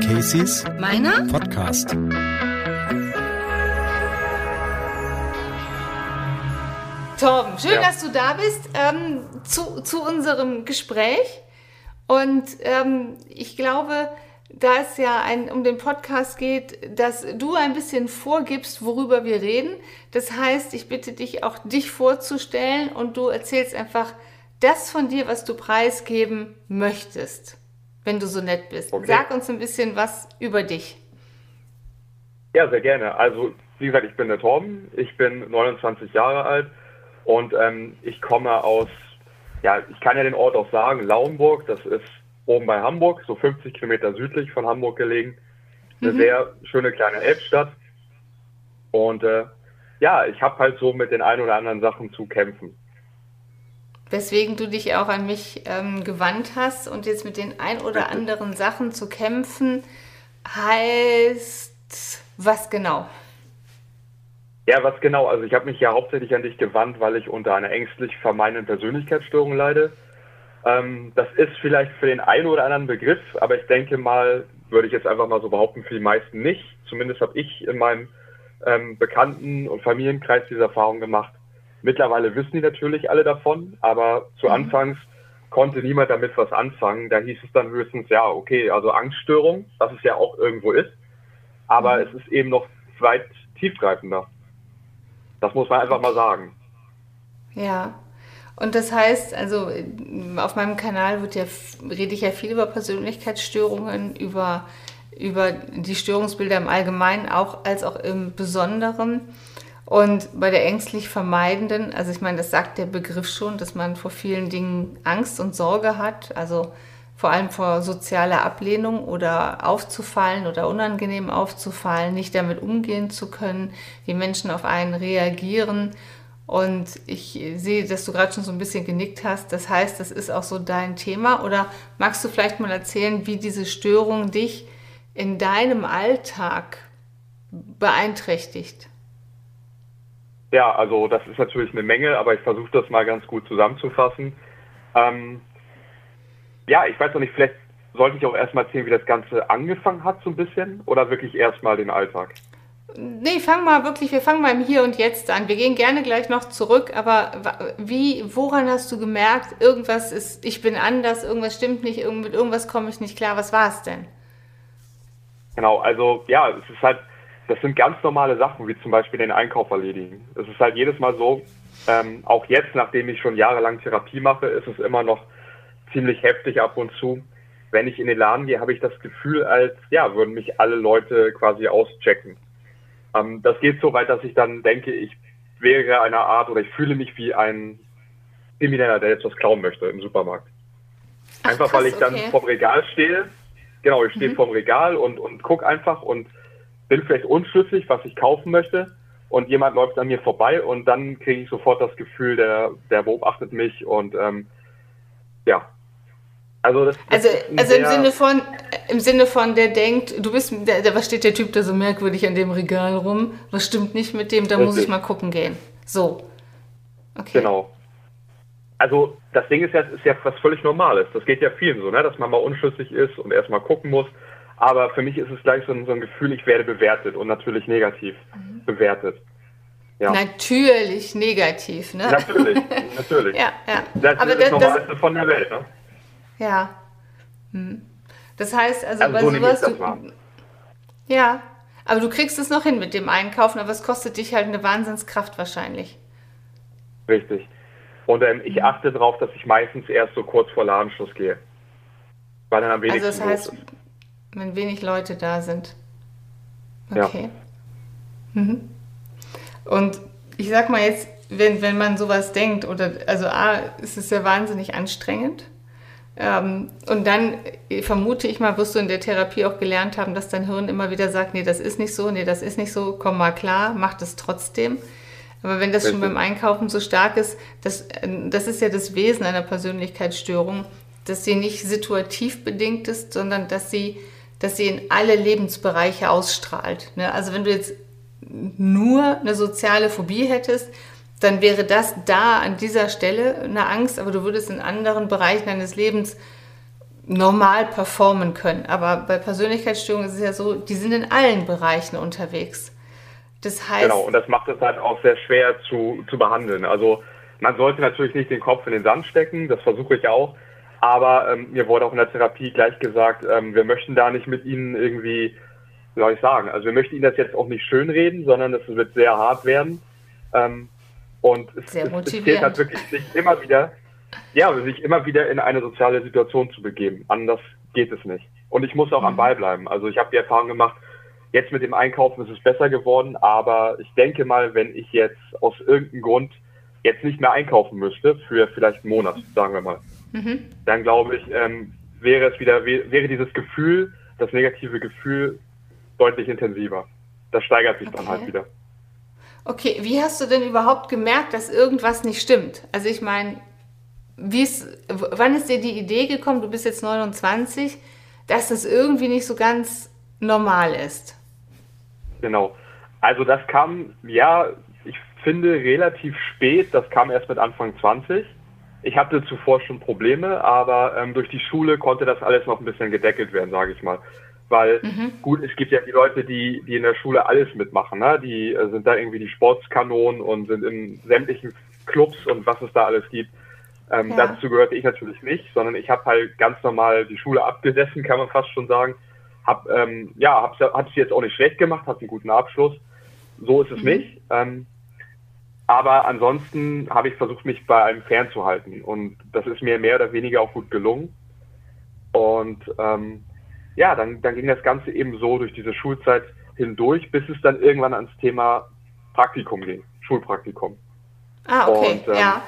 Casey's Meiner? Podcast. Torben, schön, Ja. dass du da bist ähm, zu, zu unserem Gespräch. Und ähm, ich glaube, da es ja ein, um den Podcast geht, dass du ein bisschen vorgibst, worüber wir reden. Das heißt, ich bitte dich auch, dich vorzustellen und du erzählst einfach das von dir, was du preisgeben möchtest, wenn du so nett bist. Okay. Sag uns ein bisschen was über dich. Ja, sehr gerne. Also, wie gesagt, ich bin der Torben, ich bin 29 Jahre alt und ähm, ich komme aus, ja, ich kann ja den Ort auch sagen, Lauenburg, das ist oben bei Hamburg, so 50 Kilometer südlich von Hamburg gelegen. Eine sehr schöne kleine Elbstadt. Und äh, ja, ich habe halt so mit den ein oder anderen Sachen zu kämpfen. Weswegen du dich auch an mich ähm, gewandt hast und jetzt mit den ein oder anderen Sachen zu kämpfen, heißt was genau? Ja, was genau? Also ich habe mich ja hauptsächlich an dich gewandt, weil ich unter einer ängstlich vermeidenden Persönlichkeitsstörung leide. Ähm, das ist vielleicht für den einen oder anderen Begriff, aber ich denke mal, würde ich jetzt einfach mal so behaupten, für die meisten nicht. Zumindest habe ich in meinem ähm, Bekannten- und Familienkreis diese Erfahrung gemacht. Mittlerweile wissen die natürlich alle davon, aber zu Anfangs konnte niemand damit was anfangen. Da hieß es dann höchstens, ja, okay, also Angststörung, was es ja auch irgendwo ist, aber es ist eben noch weit tiefgreifender. Das muss man einfach mal sagen. Ja. Und das heißt, also äh, auf meinem Kanal wird ja, rede ich ja viel über Persönlichkeitsstörungen, über, über die Störungsbilder im Allgemeinen, auch als auch im Besonderen. Und bei der ängstlich vermeidenden, also ich meine, das sagt der Begriff schon, dass man vor vielen Dingen Angst und Sorge hat, also vor allem vor sozialer Ablehnung oder aufzufallen oder unangenehm aufzufallen, nicht damit umgehen zu können, wie Menschen auf einen reagieren. Und ich sehe, dass du gerade schon so ein bisschen genickt hast. Das heißt, das ist auch so dein Thema. Oder magst du vielleicht mal erzählen, wie diese Störung dich in deinem Alltag beeinträchtigt? Ja, also das ist natürlich eine Menge, aber ich versuche das mal ganz gut zusammenzufassen. Ähm, ja, ich weiß noch nicht, vielleicht sollte ich auch erstmal erzählen, wie das Ganze angefangen hat, so ein bisschen, oder wirklich erstmal den Alltag. Nee, fang mal wirklich, wir fangen mal im Hier und Jetzt an. Wir gehen gerne gleich noch zurück, aber wie, woran hast du gemerkt, irgendwas ist, ich bin anders, irgendwas stimmt nicht, mit irgendwas komme ich nicht klar. Was war es denn? Genau, also ja, es ist halt, das sind ganz normale Sachen, wie zum Beispiel den Einkauf erledigen. Es ist halt jedes Mal so, ähm, auch jetzt, nachdem ich schon jahrelang Therapie mache, ist es immer noch ziemlich heftig ab und zu. Wenn ich in den Laden gehe, habe ich das Gefühl, als ja, würden mich alle Leute quasi auschecken. Ähm, das geht so weit, dass ich dann denke, ich wäre eine Art oder ich fühle mich wie ein Krimineller, der jetzt was klauen möchte im Supermarkt. Ach, Einfach weil krass, ich dann okay. Mhm. vorm Regal stehe. Genau, ich stehe vorm Regal und, und guck einfach und bin vielleicht unschlüssig, was ich kaufen möchte. Und jemand läuft an mir vorbei und dann kriege ich sofort das Gefühl, der, der beobachtet mich und ähm, ja. Also, das, das Also, also im Sinne von, im Sinne von, der denkt, du bist, der, der, was steht der Typ da so merkwürdig an dem Regal rum? Was stimmt nicht mit dem? Da muss ich mal gucken gehen. So. Okay. Genau. Also das Ding ist ja, ist ja was völlig Normales. Das geht ja vielen so, ne? dass man mal unschlüssig ist und erstmal gucken muss. Aber für mich ist es gleich so ein, so ein Gefühl, ich werde bewertet und natürlich negativ Mhm. bewertet. Ja, Natürlich negativ, ne? natürlich, natürlich. Ja, ja. Das Aber ist das Normalste von der Welt. Ne? ja. Hm. Das heißt, also, Also bei so sowas, du, ja, aber du kriegst es noch hin mit dem Einkaufen, aber es kostet dich halt eine Wahnsinnskraft wahrscheinlich. Richtig. Und ähm, Mhm. ich achte darauf, dass ich meistens erst so kurz vor Ladenschluss gehe. Weil dann am Also wenigsten das heißt, los ist. Wenn wenig Leute da sind. Ja. Okay. Mhm. Und ich sag mal jetzt, wenn, wenn man sowas denkt, oder also A, ist es ja wahnsinnig anstrengend. Ähm, und dann äh, vermute ich mal, wirst du in der Therapie auch gelernt haben, dass dein Hirn immer wieder sagt, nee, das ist nicht so, nee, das ist nicht so, komm mal klar, mach das trotzdem. Aber wenn das schon beim Einkaufen so stark ist, das, äh, das ist ja das Wesen einer Persönlichkeitsstörung, dass sie nicht situativ bedingt ist, sondern dass sie, dass sie in alle Lebensbereiche ausstrahlt. Ne? Also wenn du jetzt nur eine soziale Phobie hättest, dann wäre das da an dieser Stelle eine Angst, aber du würdest in anderen Bereichen deines Lebens normal performen können. Aber bei Persönlichkeitsstörungen ist es ja so, die sind in allen Bereichen unterwegs. Das heißt. Genau, und das macht es halt auch sehr schwer zu, zu behandeln. Also man sollte natürlich nicht den Kopf in den Sand stecken, das versuche ich auch. Aber ähm, mir wurde auch in der Therapie gleich gesagt, ähm, wir möchten da nicht mit Ihnen irgendwie, wie soll ich sagen, also wir möchten Ihnen das jetzt auch nicht schönreden, sondern es wird sehr hart werden. Ähm, und es, sehr es, es geht halt wirklich sich immer wieder, ja, sich immer wieder in eine soziale Situation zu begeben. Anders geht es nicht. Und ich muss auch mhm. am Ball bleiben. Also ich habe die Erfahrung gemacht, jetzt mit dem Einkaufen ist es besser geworden, aber ich denke mal, wenn ich jetzt aus irgendeinem Grund jetzt nicht mehr einkaufen müsste, für vielleicht einen Monat, sagen wir mal, mhm. dann glaube ich, ähm, wäre es wieder, wäre dieses Gefühl, das negative Gefühl deutlich intensiver. Das steigert sich okay. dann halt wieder. Okay, wie hast du denn überhaupt gemerkt, dass irgendwas nicht stimmt? Also ich meine, wie ist, wann ist dir die Idee gekommen, du bist jetzt 29, dass das irgendwie nicht so ganz normal ist? Genau. Also das kam, ja, ich finde relativ spät, das kam erst mit Anfang 20. Ich hatte zuvor schon Probleme, aber ähm, durch die Schule konnte das alles noch ein bisschen gedeckelt werden, sage ich mal. Weil mhm. gut, es gibt ja die Leute, die, die in der Schule alles mitmachen, ne? die äh, sind da irgendwie die Sportskanonen und sind in sämtlichen Clubs und was es da alles gibt. Ähm, ja. Dazu gehörte ich natürlich nicht, sondern ich habe halt ganz normal die Schule abgesessen, kann man fast schon sagen. Hab, ähm, ja, hab's, hab's jetzt auch nicht schlecht gemacht, hat einen guten Abschluss. So ist es mhm. nicht. Ähm, aber ansonsten habe ich versucht, mich bei einem fernzuhalten. Und das ist mir mehr oder weniger auch gut gelungen. Und ähm, ja, dann, dann ging das Ganze eben so durch diese Schulzeit hindurch, bis es dann irgendwann ans Thema Praktikum ging, Schulpraktikum. Ah, okay, Und, ähm, ja.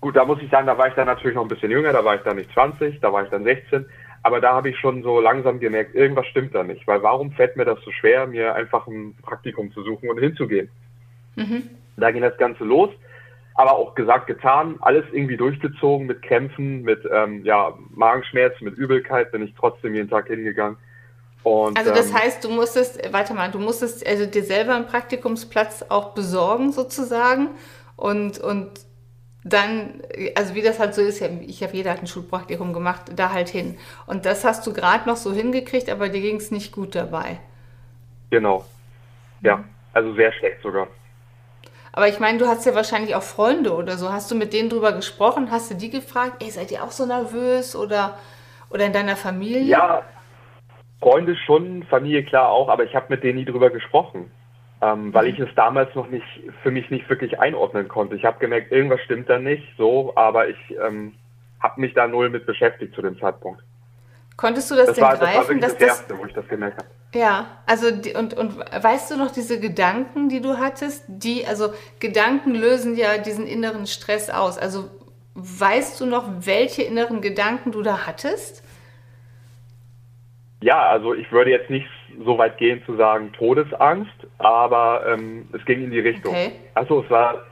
Gut, da muss ich sagen, da war ich dann natürlich noch ein bisschen jünger, da war ich dann nicht 20, da war ich dann 16. Aber da habe ich schon so langsam gemerkt, irgendwas stimmt da nicht. Weil warum fällt mir das so schwer, mir einfach ein Praktikum zu suchen und hinzugehen? Mhm. Da ging das Ganze los. Aber auch gesagt, getan, alles irgendwie durchgezogen mit Kämpfen, mit ähm, ja, Magenschmerzen, mit Übelkeit, bin ich trotzdem jeden Tag hingegangen. Und, also das ähm, heißt, du musstest, warte mal, du musstest also dir selber einen Praktikumsplatz auch besorgen sozusagen und, und dann, also wie das halt so ist, ich habe jeder hat ein Schulpraktikum gemacht, da halt hin. Und das hast du gerade noch so hingekriegt, aber dir ging es nicht gut dabei. Genau. Ja, also sehr schlecht sogar. Aber ich meine, du hast ja wahrscheinlich auch Freunde oder so. Hast du mit denen drüber gesprochen? Hast du die gefragt, ey, seid ihr auch so nervös oder, oder in deiner Familie? Ja, Freunde schon, Familie klar auch, aber ich habe mit denen nie drüber gesprochen ähm, weil ich es damals noch nicht für mich nicht wirklich einordnen konnte. Ich habe gemerkt, irgendwas stimmt da nicht, so, aber ich ähm, habe mich da null mit beschäftigt zu dem Zeitpunkt. Konntest du das, das denn war, greifen? Das war das, das erste, wo ich das gemerkt habe. Ja, also die, und, und weißt du noch diese Gedanken, die du hattest? Die, also Gedanken lösen ja diesen inneren Stress aus. Also weißt du noch, welche inneren Gedanken du da hattest? Ja, also ich würde jetzt nicht so weit gehen zu sagen Todesangst, aber ähm, es ging in die Richtung. Okay. Also es war,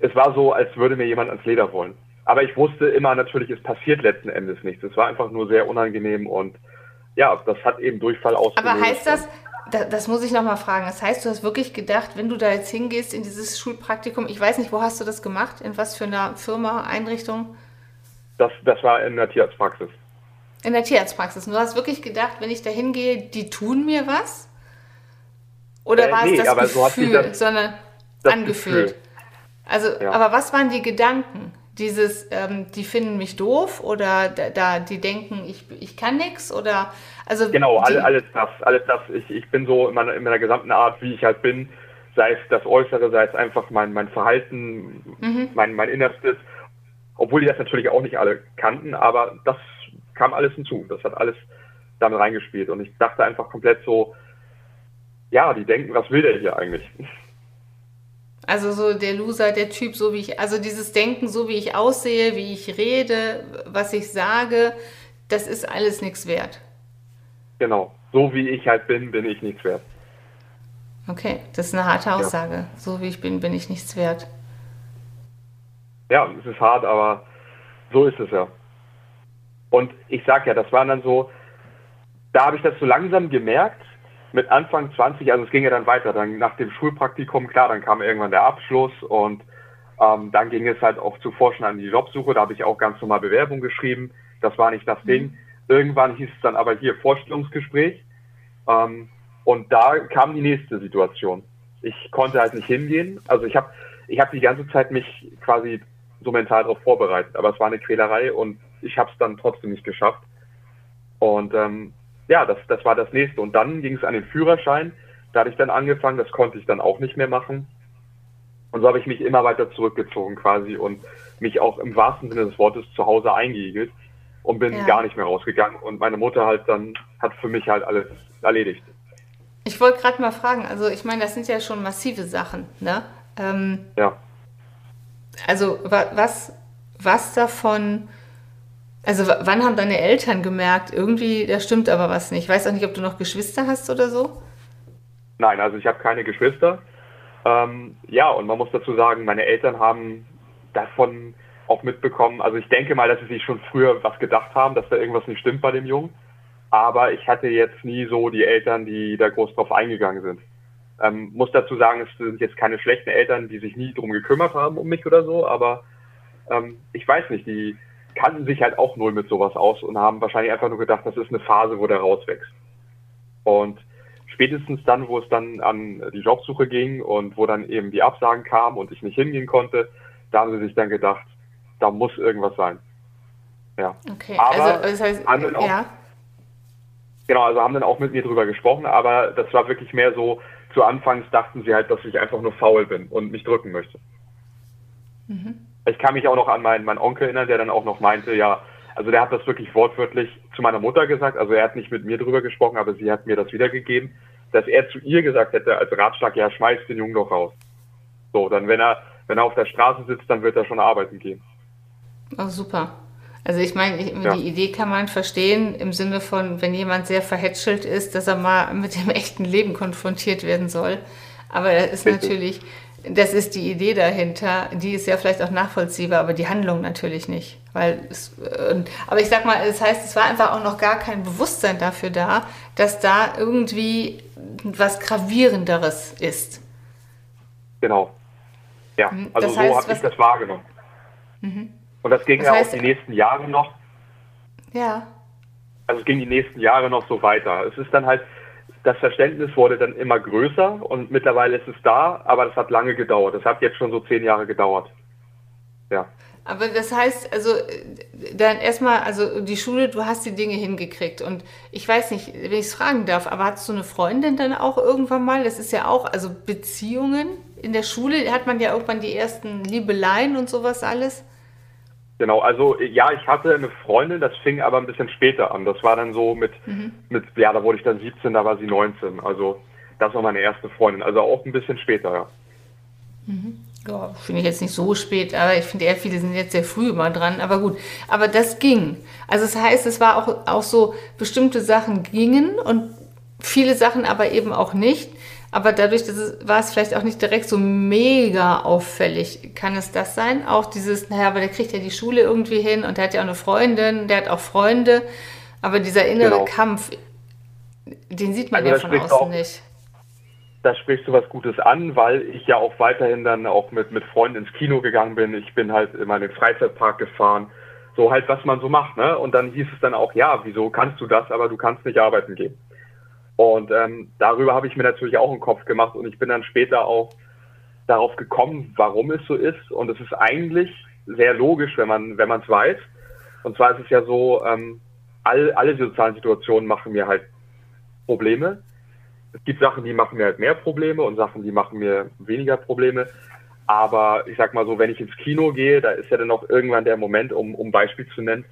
es war so, als würde mir jemand ans Leder wollen. Aber ich wusste immer natürlich, es passiert letzten Endes nichts. Es war einfach nur sehr unangenehm und ja, das hat eben Durchfall ausgelöst. Aber heißt das, das muss ich nochmal fragen, das heißt, du hast wirklich gedacht, wenn du da jetzt hingehst in dieses Schulpraktikum, ich weiß nicht, wo hast du das gemacht? In was für einer Firma, Einrichtung? Das, das war in der Tierarztpraxis. In der Tierarztpraxis. du hast wirklich gedacht, wenn ich da hingehe, die tun mir was? Oder äh, war nee, es das Gefühl, so sondern das angefühlt? Gefühl. Also, ja. aber was waren die Gedanken? Dieses, ähm, die finden mich doof oder da, da die denken, ich, ich kann nichts oder also genau die, alles das, alles das. Ich, ich bin so in meiner, in meiner gesamten Art, wie ich halt bin, sei es das Äußere, sei es einfach mein, mein Verhalten, mhm. mein, mein Innerstes, obwohl die das natürlich auch nicht alle kannten, aber das kam alles hinzu. Das hat alles damit reingespielt. Und ich dachte einfach komplett so, ja, die denken, was will der hier eigentlich? Also so der Loser, der Typ, so wie ich, also dieses Denken, so wie ich aussehe, wie ich rede, was ich sage, das ist alles nichts wert. Genau, so wie ich halt bin, bin ich nichts wert. Okay, das ist eine harte Aussage. Ja. So wie ich bin, bin ich nichts wert. Ja, es ist hart, aber so ist es ja. Und ich sag ja, das waren dann so, da habe ich das so langsam gemerkt, mit Anfang 20, also es ging ja dann weiter, dann nach dem Schulpraktikum, klar, dann kam irgendwann der Abschluss und Ähm, dann ging es halt auch zuvor schon an die Jobsuche, da habe ich auch ganz normal Bewerbung geschrieben. Das war nicht das mhm. Ding. Irgendwann hieß es dann aber hier Vorstellungsgespräch. Ähm, und da kam die nächste Situation. Ich konnte halt nicht hingehen. Also ich habe ich hab die ganze Zeit mich quasi so mental darauf vorbereitet, aber es war eine Quälerei und ich habe es dann trotzdem nicht geschafft. Und ähm, ja, das, das war das nächste. Und dann ging es an den Führerschein. Da hatte ich dann angefangen, das konnte ich dann auch nicht mehr machen. Und so habe ich mich immer weiter zurückgezogen quasi und mich auch im wahrsten Sinne des Wortes zu Hause eingeigelt und bin ja. gar nicht mehr rausgegangen. Und meine Mutter halt dann hat für mich halt alles erledigt. Ich wollte gerade mal fragen, also ich meine, das sind ja schon massive Sachen, ne? Ähm, ja. Also was, was davon, also wann haben deine Eltern gemerkt, irgendwie, da stimmt aber was nicht. Ich weiß auch nicht, ob du noch Geschwister hast oder so? Nein, also ich habe keine Geschwister. Ähm, ja, und man muss dazu sagen, meine Eltern haben davon auch mitbekommen. Also ich denke mal, dass sie sich schon früher was gedacht haben, dass da irgendwas nicht stimmt bei dem Jungen. Aber ich hatte jetzt nie so die Eltern, die da groß drauf eingegangen sind. Ähm, muss dazu sagen, es sind jetzt keine schlechten Eltern, die sich nie drum gekümmert haben um mich oder so, aber ähm, ich weiß nicht, die kannten sich halt auch null mit sowas aus und haben wahrscheinlich einfach nur gedacht, das ist eine Phase, wo der rauswächst. Und spätestens dann, wo es dann an die Jobsuche ging und wo dann eben die Absagen kamen und ich nicht hingehen konnte, da haben sie sich dann gedacht, da muss irgendwas sein. Ja. Okay, aber also das heißt, auch, ja. Genau, also haben dann auch mit mir drüber gesprochen, aber das war wirklich mehr so, zu Anfangs dachten sie halt, dass ich einfach nur faul bin und mich drücken möchte. Mhm. Ich kann mich auch noch an meinen, meinen Onkel erinnern, der dann auch noch meinte, ja, also der hat das wirklich wortwörtlich zu meiner Mutter gesagt. Also er hat nicht mit mir drüber gesprochen, aber sie hat mir das wiedergegeben, dass er zu ihr gesagt hätte als Ratschlag, ja, schmeiß den Jungen doch raus. So, dann wenn er, wenn er auf der Straße sitzt, dann wird er schon arbeiten gehen. Oh, super. Also ich meine, ja. die Idee kann man verstehen im Sinne von, wenn jemand sehr verhätschelt ist, dass er mal mit dem echten Leben konfrontiert werden soll. Aber das ist Richtig. natürlich das ist die Idee dahinter. Die ist ja vielleicht auch nachvollziehbar, aber die Handlung natürlich nicht. Weil es, aber ich sag mal, das heißt, es war einfach auch noch gar kein Bewusstsein dafür da, dass da irgendwie was Gravierenderes ist. Genau. Ja, mhm. also das so habe ich das wahrgenommen. Mhm. Und das ging das ja heißt, auch die nächsten Jahre noch. Ja. Also es ging die nächsten Jahre noch so weiter. Es ist dann halt, das Verständnis wurde dann immer größer und mittlerweile ist es da, aber das hat lange gedauert. Das hat jetzt schon so zehn Jahre gedauert. Ja. Aber das heißt, also dann erstmal, also die Schule, du hast die Dinge hingekriegt und ich weiß nicht, wenn ich es fragen darf, aber hast du eine Freundin dann auch irgendwann mal? Das ist ja auch, also Beziehungen in der Schule hat man ja irgendwann die ersten Liebeleien und sowas alles. Genau, also ja, ich hatte eine Freundin, das fing aber ein bisschen später an. Das war dann so mit, mhm. mit ja, da wurde ich dann 17, da war sie 19. Also das war meine erste Freundin. Also auch ein bisschen später, ja. Mhm. Ja, finde ich jetzt nicht so spät, aber ich finde eher viele sind jetzt sehr früh immer dran. Aber gut, aber das ging. Also das heißt, es war auch, auch so, bestimmte Sachen gingen und viele Sachen aber eben auch nicht. Aber dadurch dass es, war es vielleicht auch nicht direkt so mega auffällig. Kann es das sein? Auch dieses, naja, aber der kriegt ja die Schule irgendwie hin und der hat ja auch eine Freundin, der hat auch Freunde. Aber dieser innere genau. Kampf, den sieht man also ja von außen auch, nicht. Da sprichst du was Gutes an, weil ich ja auch weiterhin dann auch mit, mit Freunden ins Kino gegangen bin. Ich bin halt immer in den Freizeitpark gefahren. So halt, was man so macht, ne? Und dann hieß es dann auch, ja, wieso kannst du das, aber du kannst nicht arbeiten gehen. Und ähm, darüber habe ich mir natürlich auch einen Kopf gemacht und ich bin dann später auch darauf gekommen, warum es so ist. Und es ist eigentlich sehr logisch, wenn man wenn man es weiß. Und zwar ist es ja so, ähm, all, alle sozialen Situationen machen mir halt Probleme. Es gibt Sachen, die machen mir halt mehr Probleme und Sachen, die machen mir weniger Probleme. Aber ich sag mal so, wenn ich ins Kino gehe, da ist ja dann auch irgendwann der Moment, um, um Beispiel zu nennen,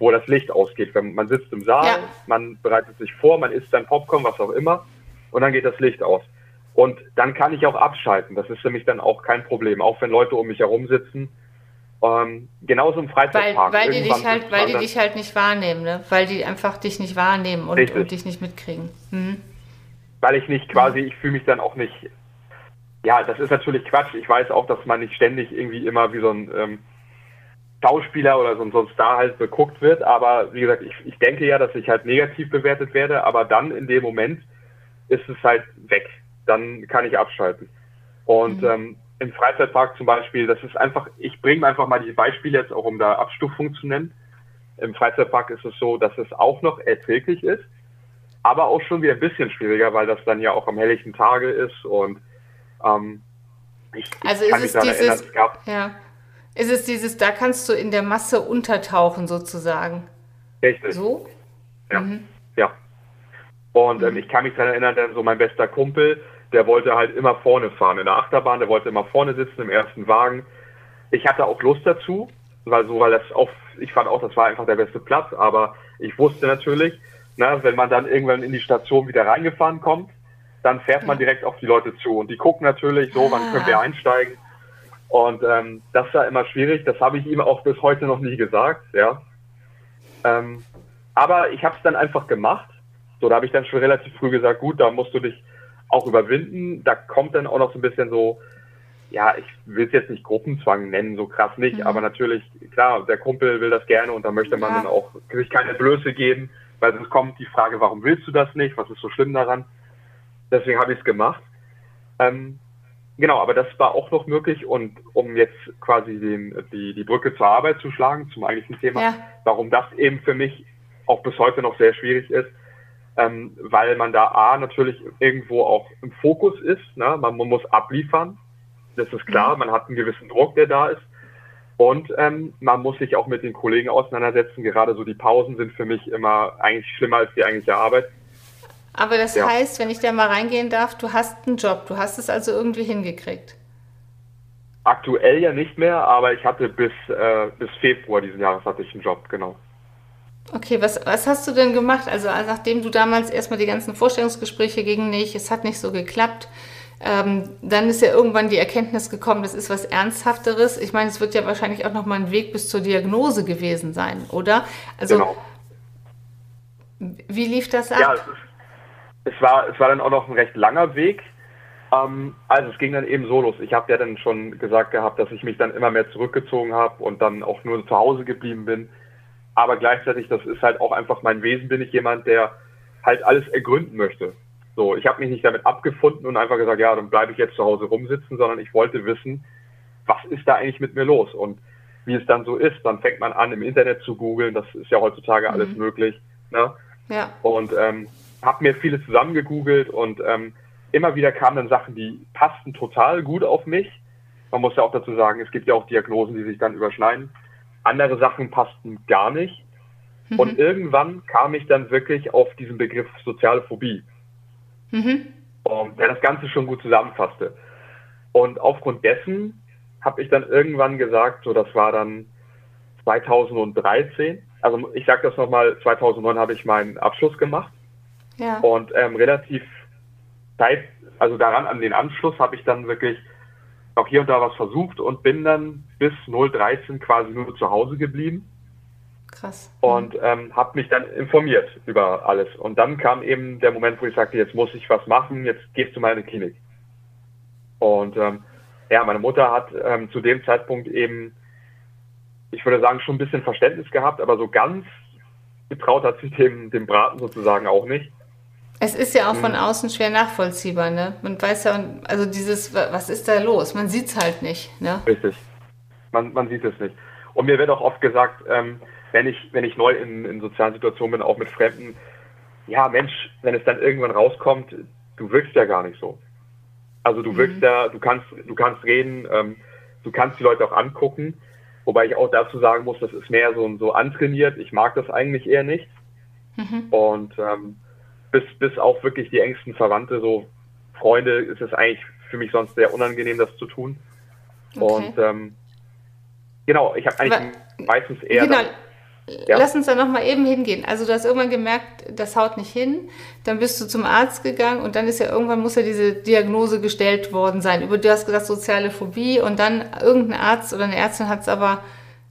wo das Licht ausgeht. Wenn man sitzt im Saal, ja. man bereitet sich vor, man isst dann Popcorn, was auch immer, und dann geht das Licht aus. Und dann kann ich auch abschalten. Das ist für mich dann auch kein Problem, auch wenn Leute um mich herum sitzen. Ähm, genauso im Freizeitpark. Weil, weil die dich halt, weil die dich halt nicht wahrnehmen, ne? Weil die einfach dich nicht wahrnehmen und, und dich nicht mitkriegen. Mhm. Weil ich nicht quasi, ich fühle mich dann auch nicht. Ja, das ist natürlich Quatsch. Ich weiß auch, dass man nicht ständig irgendwie immer wie so ein ähm, Schauspieler oder so, so ein Star halt beguckt wird. Aber wie gesagt, ich, ich denke ja, dass ich halt negativ bewertet werde, aber dann in dem Moment ist es halt weg. Dann kann ich abschalten. Und mhm. ähm, im Freizeitpark zum Beispiel, das ist einfach, ich bringe einfach mal die Beispiele jetzt auch, um da Abstufung zu nennen. Im Freizeitpark ist es so, dass es auch noch erträglich ist, aber auch schon wieder ein bisschen schwieriger, weil das dann ja auch am helllichten Tage ist und ähm, ich, also ich ist es dieses, erinnern, es gab, ja, ist es dieses, da kannst du in der Masse untertauchen sozusagen. Richtig. So? Ja. Mhm. Ja. Und ähm, mhm. ich kann mich daran erinnern, denn so mein bester Kumpel, der wollte halt immer vorne fahren in der Achterbahn, der wollte immer vorne sitzen im ersten Wagen. Ich hatte auch Lust dazu, weil so, weil das auch, ich fand auch, das war einfach der beste Platz, aber ich wusste natürlich, na, wenn man dann irgendwann in die Station wieder reingefahren kommt, dann fährt man direkt auf die Leute zu und die gucken natürlich so, wann können wir ah. einsteigen. Und ähm, das war immer schwierig, das habe ich ihm auch bis heute noch nie gesagt, ja. Ähm, aber ich habe es dann einfach gemacht. So, da habe ich dann schon relativ früh gesagt, gut, da musst du dich auch überwinden. Da kommt dann auch noch so ein bisschen so, ja, ich will es jetzt nicht Gruppenzwang nennen, so krass nicht, mhm. aber natürlich, klar, der Kumpel will das gerne und da möchte man ja. dann auch sich keine Blöße geben, weil sonst kommt die Frage, warum willst du das nicht? Was ist so schlimm daran? Deswegen habe ich es gemacht. Ähm, genau, aber das war auch noch möglich und um jetzt quasi den, die, die Brücke zur Arbeit zu schlagen, zum eigentlichen Thema, ja. warum das eben für mich auch bis heute noch sehr schwierig ist, ähm, weil man da A natürlich irgendwo auch im Fokus ist. Ne? Man, man, muss abliefern, das ist klar, mhm. man hat einen gewissen Druck, der da ist. Und ähm, man muss sich auch mit den Kollegen auseinandersetzen. Gerade so die Pausen sind für mich immer eigentlich schlimmer als die eigentliche Arbeit. Aber das ja. heißt, wenn ich da mal reingehen darf, du hast einen Job, du hast es also irgendwie hingekriegt. Aktuell ja nicht mehr, aber ich hatte bis, äh, bis Februar diesen Jahres hatte ich einen Job, genau. Okay, was, was hast du denn gemacht? Also nachdem du damals erstmal die ganzen Vorstellungsgespräche gingen nicht, es hat nicht so geklappt, ähm, dann ist ja irgendwann die Erkenntnis gekommen, das ist was Ernsthafteres. Ich meine, es wird ja wahrscheinlich auch noch mal ein Weg bis zur Diagnose gewesen sein, oder? Also genau. wie lief das ab? Ja, es, ist, es, war, es war dann auch noch ein recht langer Weg. Ähm, also es ging dann eben so los. Ich habe ja dann schon gesagt gehabt, dass ich mich dann immer mehr zurückgezogen habe und dann auch nur zu Hause geblieben bin aber gleichzeitig, das ist halt auch einfach mein Wesen, bin ich jemand, der halt alles ergründen möchte. So, ich habe mich nicht damit abgefunden und einfach gesagt, ja, dann bleibe ich jetzt zu Hause rumsitzen, sondern ich wollte wissen, was ist da eigentlich mit mir los und wie es dann so ist. Dann fängt man an, im Internet zu googeln, das ist ja heutzutage mhm. alles möglich. Ne? Ja. Und ähm, habe mir viele zusammengegoogelt und ähm, immer wieder kamen dann Sachen, die passten total gut auf mich. Man muss ja auch dazu sagen, es gibt ja auch Diagnosen, die sich dann überschneiden. Andere Sachen passten gar nicht. Mhm. Und irgendwann kam ich dann wirklich auf diesen Begriff soziale Phobie, mhm. und der das Ganze schon gut zusammenfasste. Und aufgrund dessen habe ich dann irgendwann gesagt, so das war dann 2013, also ich sage das nochmal, 2009 habe ich meinen Abschluss gemacht. Ja. Und ähm, relativ Zeit, also daran an den Anschluss habe ich dann wirklich auch hier und da was versucht und bin dann bis 013 quasi nur zu Hause geblieben. Krass. Und ähm, habe mich dann informiert über alles. Und dann kam eben der Moment, wo ich sagte, jetzt muss ich was machen, jetzt gehst du mal in die Klinik. Und ähm, ja, meine Mutter hat ähm, zu dem Zeitpunkt eben, ich würde sagen, schon ein bisschen Verständnis gehabt, aber so ganz getraut hat sich dem, dem Braten sozusagen auch nicht. Es ist ja auch von mhm. außen schwer nachvollziehbar, ne? Man weiß ja, also dieses, was ist da los? Man sieht es halt nicht, ne? Richtig. Man, man sieht es nicht. Und mir wird auch oft gesagt, ähm, wenn ich, wenn ich neu in, in sozialen Situationen bin, auch mit Fremden, ja Mensch, wenn es dann irgendwann rauskommt, du wirkst ja gar nicht so. Also du wirkst mhm. ja, du kannst, du kannst reden, ähm, du kannst die Leute auch angucken, wobei ich auch dazu sagen muss, das ist mehr so, so antrainiert. Ich mag das eigentlich eher nicht. Mhm. Und ähm, bis, bis auch wirklich die engsten Verwandte, so Freunde, ist es eigentlich für mich sonst sehr unangenehm, das zu tun. Okay. Und ähm, genau, ich habe eigentlich Aber, meistens eher. Genau. Dann, ja. Lass uns da nochmal eben hingehen. Also du hast irgendwann gemerkt, das haut nicht hin. Dann bist du zum Arzt gegangen und dann ist ja irgendwann muss ja diese Diagnose gestellt worden sein. Über du hast gesagt soziale Phobie und dann irgendein Arzt oder eine Ärztin hat es aber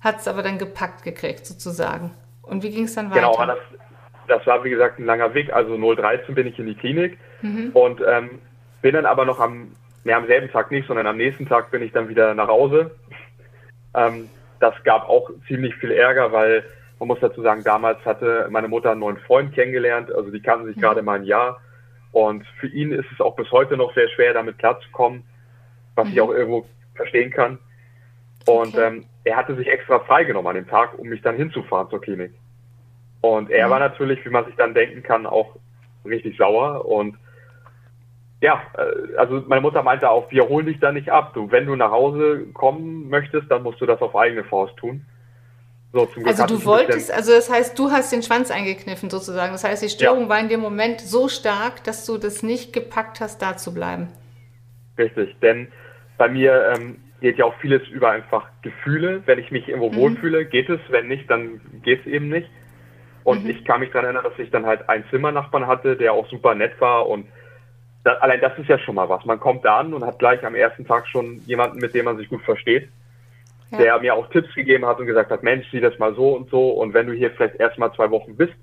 aber dann gepackt gekriegt sozusagen. Und wie ging es dann genau, weiter? Genau, das, war wie gesagt ein langer Weg. Also 013 bin ich in die Klinik mhm. und ähm, bin dann aber noch am, ne, am selben Tag nicht, sondern am nächsten Tag bin ich dann wieder nach Hause. Ähm, das gab auch ziemlich viel Ärger, weil man muss dazu sagen, damals hatte meine Mutter einen neuen Freund kennengelernt, also die kannten sich mhm. gerade mal ein Jahr. Und für ihn ist es auch bis heute noch sehr schwer, damit klarzukommen, was mhm. ich auch irgendwo verstehen kann. Und okay. ähm, er hatte sich extra freigenommen an dem Tag, um mich dann hinzufahren zur Klinik. Und er mhm. war natürlich, wie man sich dann denken kann, auch richtig sauer. Und ja, äh, also meine Mutter meinte auch, wir holen dich da nicht ab. Du, wenn du nach Hause kommen möchtest, dann musst du das auf eigene Faust tun. So, also du wolltest, also das heißt, du hast den Schwanz eingekniffen sozusagen. Das heißt, die Störung ja. war in dem Moment so stark, dass du das nicht gepackt hast, da zu bleiben. Richtig, denn bei mir ähm, geht ja auch vieles über einfach Gefühle. Wenn ich mich irgendwo mhm. wohlfühle, geht es. Wenn nicht, dann geht es eben nicht. Und mhm. ich kann mich daran erinnern, dass ich dann halt einen Zimmernachbarn hatte, der auch super nett war. Und da, allein das ist ja schon mal was. Man kommt da an und hat gleich am ersten Tag schon jemanden, mit dem man sich gut versteht ja. der mir auch Tipps gegeben hat und gesagt hat, Mensch, sieh das mal so und so und wenn du hier vielleicht erst mal zwei Wochen bist,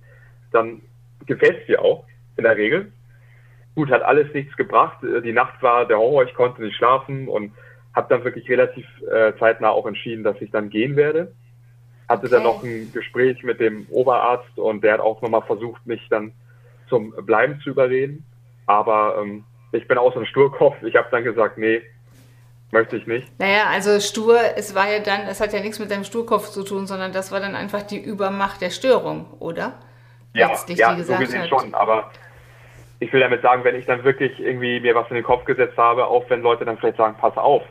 dann gefällt es dir auch, in der Regel. Gut, hat alles nichts gebracht. Die Nacht war der Horror, ich konnte nicht schlafen und habe dann wirklich relativ äh, zeitnah auch entschieden, dass ich dann gehen werde. Hatte okay. dann noch ein Gespräch mit dem Oberarzt und der hat auch nochmal versucht, mich dann zum Bleiben zu überreden. Aber ähm, ich bin auch so ein Sturkopf. Ich habe dann gesagt, nee, Möchte ich nicht. Naja, also stur, es war ja dann, es hat ja nichts mit deinem Sturkopf zu tun, sondern das war dann einfach die Übermacht der Störung, oder? Ja, Letztlich, ja so gesehen hat. schon, aber ich will damit sagen, wenn ich dann wirklich irgendwie mir was in den Kopf gesetzt habe, auch wenn Leute dann vielleicht sagen, pass auf,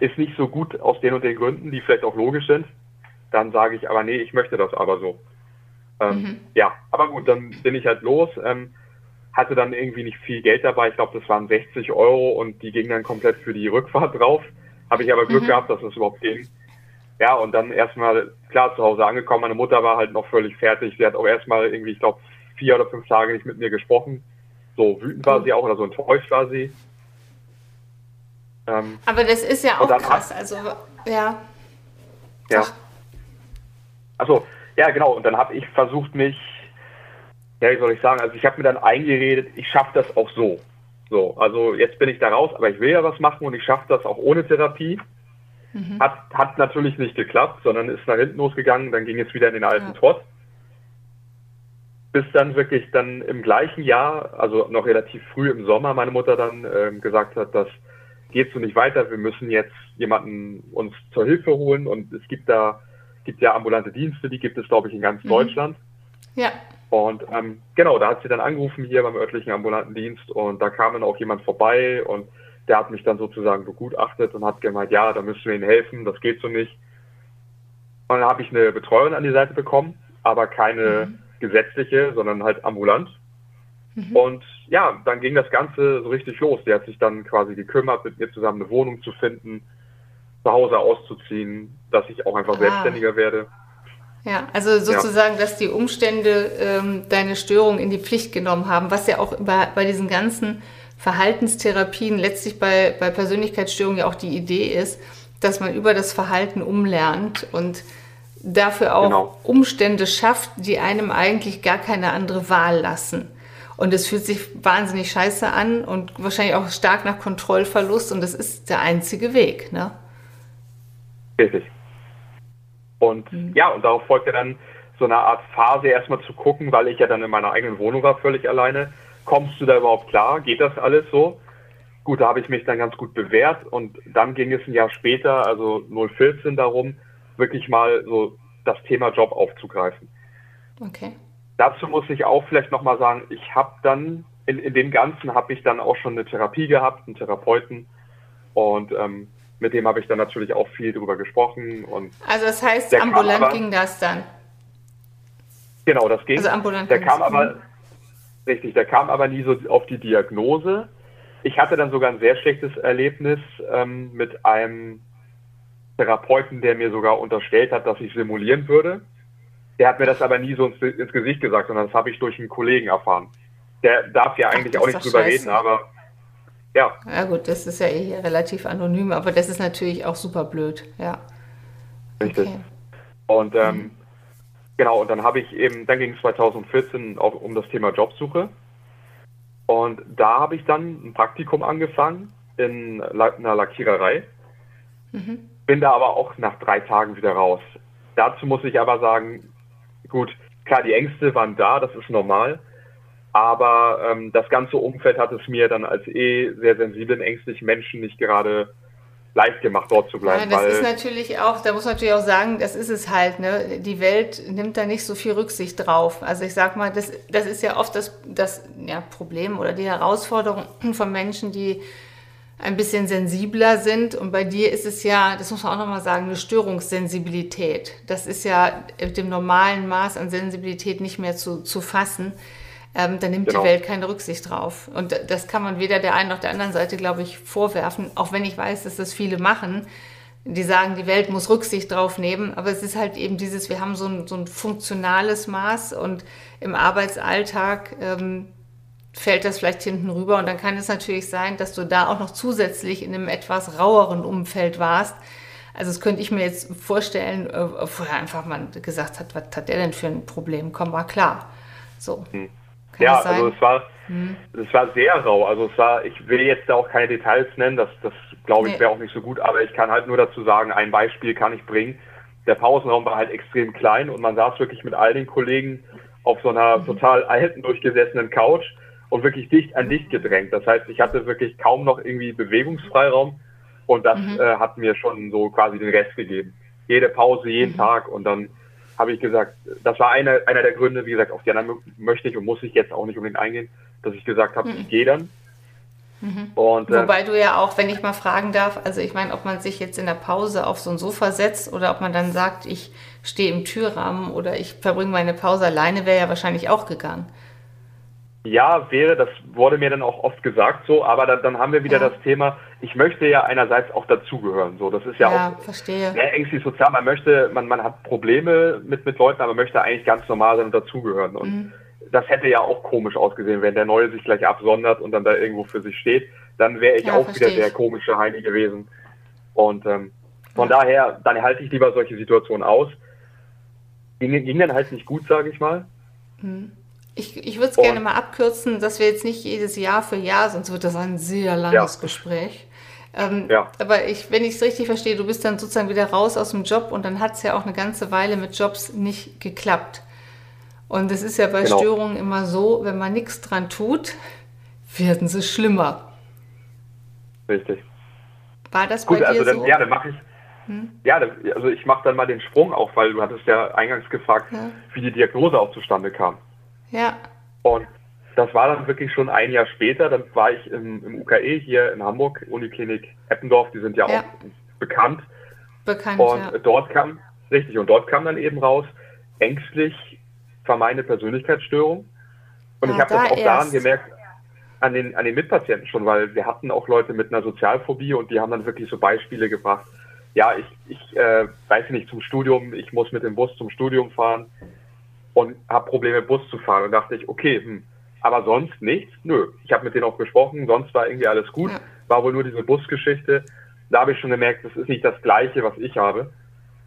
ist nicht so gut aus den und den Gründen, die vielleicht auch logisch sind, dann sage ich aber nee, ich möchte das aber so. Ähm, mhm. Ja, aber gut, dann bin ich halt los. Ähm, hatte dann irgendwie nicht viel Geld dabei. Ich glaube, das waren 60 Euro und die gingen dann komplett für die Rückfahrt drauf. Habe ich aber Glück mhm. gehabt, dass das überhaupt ging. Ja, und dann erstmal, klar, zu Hause angekommen. Meine Mutter war halt noch völlig fertig. Sie hat auch erstmal irgendwie, ich glaube, vier oder fünf Tage nicht mit mir gesprochen. So wütend war sie auch oder so enttäuscht war sie. Ähm, aber das ist ja auch krass. Also, ja. Ja. Achso, ja, genau. Und dann habe ich versucht, mich ja, wie soll ich sagen, also ich habe mir dann eingeredet, ich schaffe das auch so. So, also jetzt bin ich da raus, aber ich will ja was machen und ich schaffe das auch ohne Therapie. Mhm. Hat, hat natürlich nicht geklappt, sondern ist nach hinten losgegangen, dann ging es wieder in den alten ja. Trott. Bis dann wirklich dann im gleichen Jahr, also noch relativ früh im Sommer, meine Mutter dann ähm, gesagt hat, das geht so nicht weiter, wir müssen jetzt jemanden uns zur Hilfe holen und es gibt da, gibt ja ambulante Dienste, die gibt es, glaube ich, in ganz mhm. Deutschland. Ja. Und ähm, genau, da hat sie dann angerufen hier beim örtlichen ambulanten Dienst und da kam dann auch jemand vorbei und der hat mich dann sozusagen begutachtet und hat gemeint, ja, da müssen wir Ihnen helfen, das geht so nicht. Und dann habe ich eine Betreuerin an die Seite bekommen, aber keine mhm. gesetzliche, sondern halt ambulant. Mhm. Und ja, dann ging das Ganze so richtig los. Die hat sich dann quasi gekümmert, mit mir zusammen eine Wohnung zu finden, zu Hause auszuziehen, dass ich auch einfach ah. selbstständiger werde. Ja, also sozusagen, ja. dass die Umstände ähm, deine Störung in die Pflicht genommen haben, was ja auch bei, bei diesen ganzen Verhaltenstherapien letztlich bei, bei Persönlichkeitsstörungen ja auch die Idee ist, dass man über das Verhalten umlernt und dafür auch genau. Umstände schafft, die einem eigentlich gar keine andere Wahl lassen. Und es fühlt sich wahnsinnig scheiße an und wahrscheinlich auch stark nach Kontrollverlust und das ist der einzige Weg, ne? Richtig. Und mhm. ja, und darauf folgte dann so eine Art Phase erstmal zu gucken, weil ich ja dann in meiner eigenen Wohnung war, völlig alleine. Kommst du da überhaupt klar? Geht das alles so? Gut, da habe ich mich dann ganz gut bewährt und dann ging es ein Jahr später, also 014, darum, wirklich mal so das Thema Job aufzugreifen. Okay. Dazu muss ich auch vielleicht nochmal sagen, ich habe dann, in, in dem Ganzen habe ich dann auch schon eine Therapie gehabt, einen Therapeuten und ähm, mit dem habe ich dann natürlich auch viel drüber gesprochen. Und also das heißt, ambulant aber, ging das dann? Genau, das ging. Also ambulant der kam aber, mhm. richtig, der kam aber nie so auf die Diagnose. Ich hatte dann sogar ein sehr schlechtes Erlebnis ähm, mit einem Therapeuten, der mir sogar unterstellt hat, dass ich simulieren würde. Der hat mir das aber nie so ins, ins Gesicht gesagt, sondern das habe ich durch einen Kollegen erfahren. Der darf ja eigentlich Ach, auch nicht drüber scheiße. reden, aber ja. Ja gut, das ist ja eh relativ anonym, aber das ist natürlich auch super blöd, ja. Richtig. Okay. Und ähm, mhm. genau, und dann habe ich eben, dann ging es 2014 auch um das Thema Jobsuche. Und da habe ich dann ein Praktikum angefangen in einer Lackiererei. Mhm. Bin da aber auch nach drei Tagen wieder raus. Dazu muss ich aber sagen, gut, klar, die Ängste waren da, das ist normal. Aber ähm, das ganze Umfeld hat es mir dann als eh sehr sensiblen, ängstlichen Menschen nicht gerade leicht gemacht, dort zu bleiben. Ja, das ist natürlich auch, da muss man natürlich auch sagen, das ist es halt, ne? Die Welt nimmt da nicht so viel Rücksicht drauf. Also ich sag mal, das, das ist ja oft das, das ja, Problem oder die Herausforderung von Menschen, die ein bisschen sensibler sind. Und bei dir ist es ja, das muss man auch nochmal sagen, eine Störungssensibilität. Das ist ja mit dem normalen Maß an Sensibilität nicht mehr zu, zu fassen. Ähm, da nimmt genau. die Welt keine Rücksicht drauf. Und das kann man weder der einen noch der anderen Seite, glaube ich, vorwerfen, auch wenn ich weiß, dass das viele machen. Die sagen, die Welt muss Rücksicht drauf nehmen, aber es ist halt eben dieses, wir haben so ein, so ein funktionales Maß und im Arbeitsalltag ähm, fällt das vielleicht hinten rüber. Und dann kann es natürlich sein, dass du da auch noch zusätzlich in einem etwas raueren Umfeld warst. Also das könnte ich mir jetzt vorstellen, äh, wo er einfach mal gesagt hat, was hat der denn für ein Problem? Komm mal klar. So. Hm. Ja, also es war, hm. es war sehr rau. Also es war, ich will jetzt da auch keine Details nennen, das, das glaube ich nee. wäre auch nicht so gut, aber ich kann halt nur dazu sagen, ein Beispiel kann ich bringen. Der Pausenraum war halt extrem klein und man saß wirklich mit all den Kollegen auf so einer mhm. total alten, durchgesessenen Couch und wirklich dicht an dicht gedrängt. Das heißt, ich hatte wirklich kaum noch irgendwie Bewegungsfreiraum und das mhm. äh, hat mir schon so quasi den Rest gegeben. Jede Pause, jeden mhm. Tag und dann habe ich gesagt, das war einer, einer der Gründe, wie gesagt, auf die anderen möchte ich und muss ich jetzt auch nicht unbedingt eingehen, dass ich gesagt habe, mhm. ich gehe dann. Mhm. Und, äh, Wobei du ja auch, wenn ich mal fragen darf, also ich meine, ob man sich jetzt in der Pause auf so ein Sofa setzt oder ob man dann sagt, ich stehe im Türrahmen oder ich verbringe meine Pause alleine, wäre ja wahrscheinlich auch gegangen. Ja, wäre, das wurde mir dann auch oft gesagt so, aber dann, dann haben wir wieder ja. das Thema, ich möchte ja einerseits auch dazugehören. So, das ist ja, ja auch verstehe. sehr ängstlich sozial. Man möchte, man, man hat Probleme mit, mit Leuten, aber möchte eigentlich ganz normal sein und dazugehören. Und mhm. das hätte ja auch komisch ausgesehen, wenn der Neue sich gleich absondert und dann da irgendwo für sich steht. Dann wäre ich ja, auch wieder der komische Heini gewesen. Und ähm, von daher, dann halte ich lieber solche Situationen aus. Ging, ging dann halt nicht gut, sage ich mal. Mhm. Ich, ich würde es gerne mal abkürzen, dass wir jetzt nicht jedes Jahr für Jahr, sonst wird das ein sehr langes ja. Gespräch. Ähm, ja. Aber ich, wenn ich es richtig verstehe, du bist dann sozusagen wieder raus aus dem Job und dann hat es ja auch eine ganze Weile mit Jobs nicht geklappt. Und es ist ja bei genau. Störungen immer so, wenn man nichts dran tut, werden sie schlimmer. Richtig. War das Gut, bei also dir dann, so? Ja, dann mache ich. Hm? Ja, also ich mache dann mal den Sprung auf, weil du hattest ja eingangs gefragt, ja. wie die Diagnose auch zustande kam. Ja. Und das war dann wirklich schon ein Jahr später. Dann war ich im, im UKE hier in Hamburg, Uniklinik Eppendorf, die sind ja, ja. auch bekannt. Bekannt. Und ja. dort kam, richtig, und dort kam dann eben raus, ängstlich vermeinte Persönlichkeitsstörung. Und ja, ich habe da das auch erst. daran gemerkt, an den, an den Mitpatienten schon, weil wir hatten auch Leute mit einer Sozialphobie und die haben dann wirklich so Beispiele gebracht. Ja, ich, ich äh, weiß nicht, zum Studium, ich muss mit dem Bus zum Studium fahren und habe Probleme, Bus zu fahren. Und dachte ich, okay, hm, aber sonst nichts? Nö. Ich habe mit denen auch gesprochen, sonst war irgendwie alles gut. Ja. War wohl nur diese Busgeschichte. Da habe ich schon gemerkt, das ist nicht das Gleiche, was ich habe,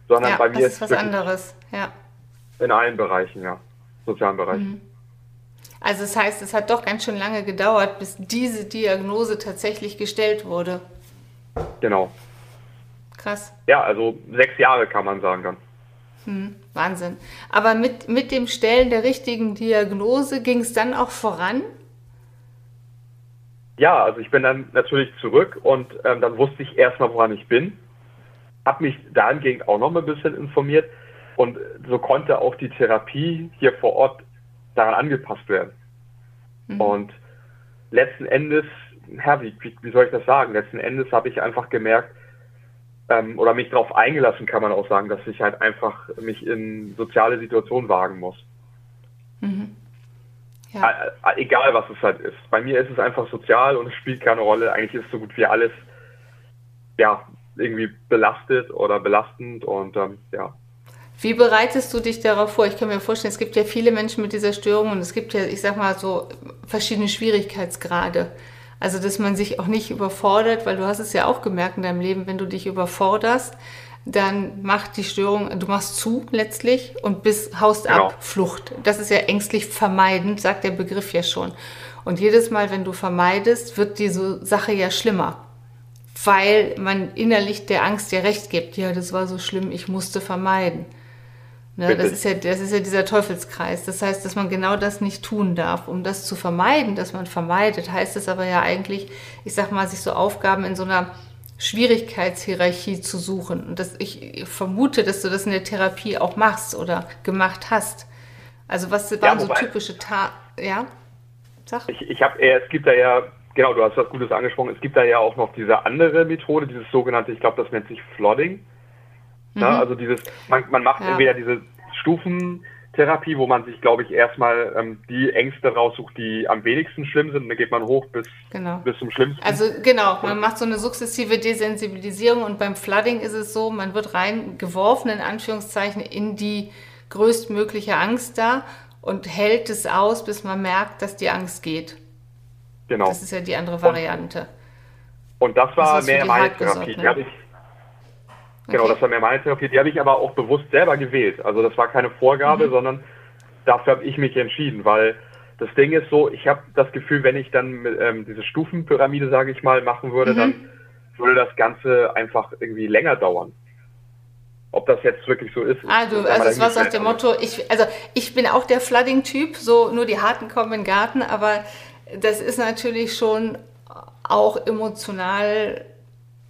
sondern ja, bei mir ist es was anderes. Ja. In allen Bereichen, ja. Sozialen Bereichen. Mhm. Also das heißt, es hat doch ganz schön lange gedauert, bis diese Diagnose tatsächlich gestellt wurde. Genau. Krass. Ja, also sechs Jahre kann man sagen dann. Hm, Wahnsinn. Aber mit, mit dem Stellen der richtigen Diagnose ging es dann auch voran? Ja, also ich bin dann natürlich zurück und ähm, dann wusste ich erstmal, woran ich bin. Habe mich dahingehend auch noch mal ein bisschen informiert und so konnte auch die Therapie hier vor Ort daran angepasst werden. Mhm. Und letzten Endes, ja, wie, wie soll ich das sagen? Letzten Endes habe ich einfach gemerkt, ähm, oder mich darauf eingelassen, kann man auch sagen, dass ich halt einfach mich in soziale Situationen wagen muss. Mhm. Ja. Äh, egal, was es halt ist. Bei mir ist es einfach sozial und es spielt keine Rolle. Eigentlich ist so gut wie alles, ja, irgendwie belastet oder belastend und ähm, ja. Wie bereitest du dich darauf vor? Ich kann mir vorstellen, es gibt ja viele Menschen mit dieser Störung und es gibt ja, ich sag mal so, verschiedene Schwierigkeitsgrade. Also, dass man sich auch nicht überfordert, weil du hast es ja auch gemerkt in deinem Leben, wenn du dich überforderst, dann macht die Störung, du machst zu letztlich und bist, haust genau. ab, Flucht. Das ist ja ängstlich vermeidend, sagt der Begriff ja schon. Und jedes Mal, wenn du vermeidest, wird diese Sache ja schlimmer, weil man innerlich der Angst ja recht gibt. Ja, das war so schlimm, ich musste vermeiden. Ne, das, ist ja, das ist ja dieser Teufelskreis. Das heißt, dass man genau das nicht tun darf. Um das zu vermeiden, dass man vermeidet, heißt es aber ja eigentlich, ich sag mal, sich so Aufgaben in so einer Schwierigkeitshierarchie zu suchen. Und das, ich vermute, dass du das in der Therapie auch machst oder gemacht hast. Also was waren ja, so typische Ta ja? Sag. Ich, ich habe es gibt da ja, genau, du hast was Gutes angesprochen, es gibt da ja auch noch diese andere Methode, dieses sogenannte, ich glaube, das nennt sich Flooding. Mhm. Ja, also dieses, man, man macht ja. entweder diese Stufen Therapie, wo man sich, glaube ich, erstmal ähm, die Ängste raussucht, die am wenigsten schlimm sind. Und dann geht man hoch bis, genau. bis zum Schlimmsten. Also genau, man macht so eine sukzessive Desensibilisierung und beim Flooding ist es so, man wird reingeworfen, in Anführungszeichen, in die größtmögliche Angst da und hält es aus, bis man merkt, dass die Angst geht. Genau. Das ist ja die andere Variante. Und, und das war das mehr meine Therapie. Ne? Genau, das war mehr meine Therapie. Die habe ich aber auch bewusst selber gewählt. Also das war keine Vorgabe, mhm. sondern dafür habe ich mich entschieden, weil das Ding ist so, ich habe das Gefühl, wenn ich dann ähm, diese Stufenpyramide, sage ich mal, machen würde, mhm. dann würde das Ganze einfach irgendwie länger dauern. Ob das jetzt wirklich so ist. Ah, du, also es war nach dem Motto, ich, also ich bin auch der Flooding-Typ, so nur die Harten kommen in den Garten, aber das ist natürlich schon auch emotional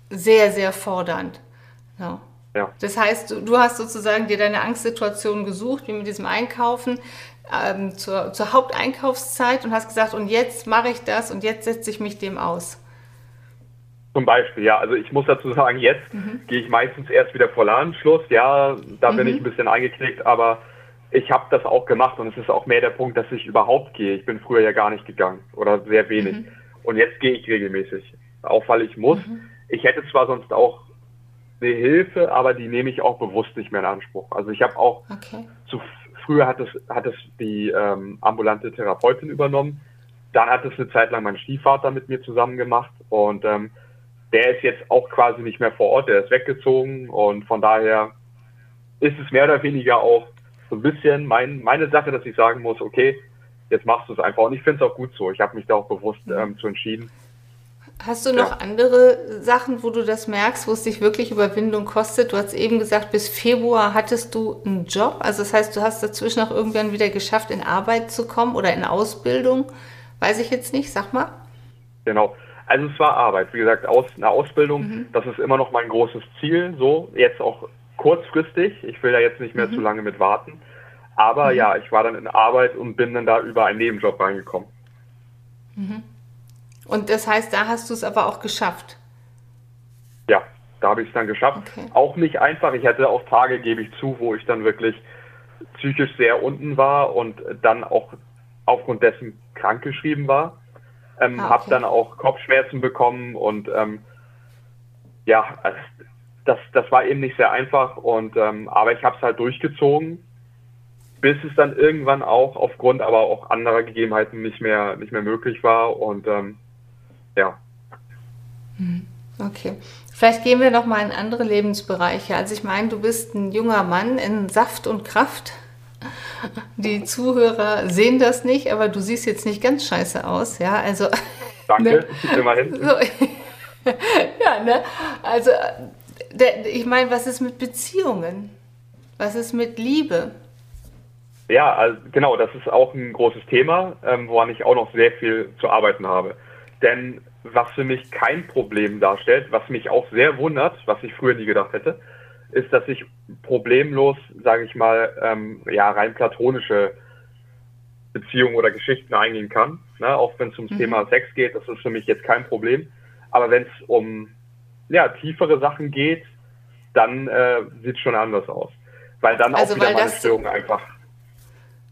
sehr, sehr fordernd. Ja. ja. Das heißt, du, du, hast sozusagen dir deine Angstsituation gesucht, wie mit diesem Einkaufen ähm, zur, zur Haupteinkaufszeit und hast gesagt, und jetzt mache ich das und jetzt setze ich mich dem aus. Zum Beispiel, ja. Also ich muss dazu sagen, jetzt mhm. gehe ich meistens erst wieder vor Ladenschluss. Ja, da mhm. bin ich ein bisschen eingeknickt, aber ich habe das auch gemacht und es ist auch mehr der Punkt, dass ich überhaupt gehe. Ich bin früher ja gar nicht gegangen oder sehr wenig. Mhm. Und jetzt gehe ich regelmäßig. Auch weil ich muss. Mhm. Ich hätte zwar sonst auch eine Hilfe, aber die nehme ich auch bewusst nicht mehr in Anspruch. Also ich habe auch okay. zu früher hat es hat es die ähm, ambulante Therapeutin übernommen. Dann hat es eine Zeit lang mein Stiefvater mit mir zusammen gemacht und ähm, der ist jetzt auch quasi nicht mehr vor Ort, der ist weggezogen und von daher ist es mehr oder weniger auch so ein bisschen mein, meine Sache, dass ich sagen muss, okay, jetzt machst du es einfach und ich finde es auch gut so. Ich habe mich da auch bewusst ähm, zu entschieden Hast du noch ja. andere Sachen, wo du das merkst, wo es dich wirklich Überwindung kostet? Du hast eben gesagt, bis Februar hattest du einen Job. Also das heißt, du hast dazwischen auch irgendwann wieder geschafft, in Arbeit zu kommen oder in Ausbildung. Weiß ich jetzt nicht, sag mal. Genau. Also es war Arbeit. Wie gesagt, aus, eine Ausbildung, mhm. das ist immer noch mein großes Ziel. So, jetzt auch kurzfristig. Ich will da jetzt nicht mehr mhm. zu lange mit warten. Aber mhm. ja, ich war dann in Arbeit und bin dann da über einen Nebenjob reingekommen. Mhm. Und das heißt, da hast du es aber auch geschafft. Ja, da habe ich es dann geschafft. Okay. Auch nicht einfach. Ich hatte auch Tage, gebe ich zu, wo ich dann wirklich psychisch sehr unten war und dann auch aufgrund dessen krankgeschrieben war. Ähm, ah, okay. Habe dann auch Kopfschmerzen bekommen und ähm, ja, das, das war eben nicht sehr einfach. Und ähm, aber ich habe es halt durchgezogen, bis es dann irgendwann auch aufgrund aber auch anderer Gegebenheiten nicht mehr nicht mehr möglich war. Und ähm, ja. Hm, okay. Vielleicht gehen wir noch mal in andere Lebensbereiche. Also ich meine, du bist ein junger Mann in Saft und Kraft. Die Zuhörer sehen das nicht, aber du siehst jetzt nicht ganz scheiße aus, ja? Also Danke, ne? immerhin. So, ja, ne? Also der, ich meine, was ist mit Beziehungen? Was ist mit Liebe? Ja, also genau, das ist auch ein großes Thema, ähm, woran ich auch noch sehr viel zu arbeiten habe. Denn was für mich kein Problem darstellt, was mich auch sehr wundert, was ich früher nie gedacht hätte, ist, dass ich problemlos, sage ich mal, ähm, ja, rein platonische Beziehungen oder Geschichten eingehen kann. Ne? Auch wenn es ums mhm. Thema Sex geht, das ist für mich jetzt kein Problem. Aber wenn es um ja, tiefere Sachen geht, dann äh, sieht es schon anders aus. Weil dann also auch wieder meine Störung einfach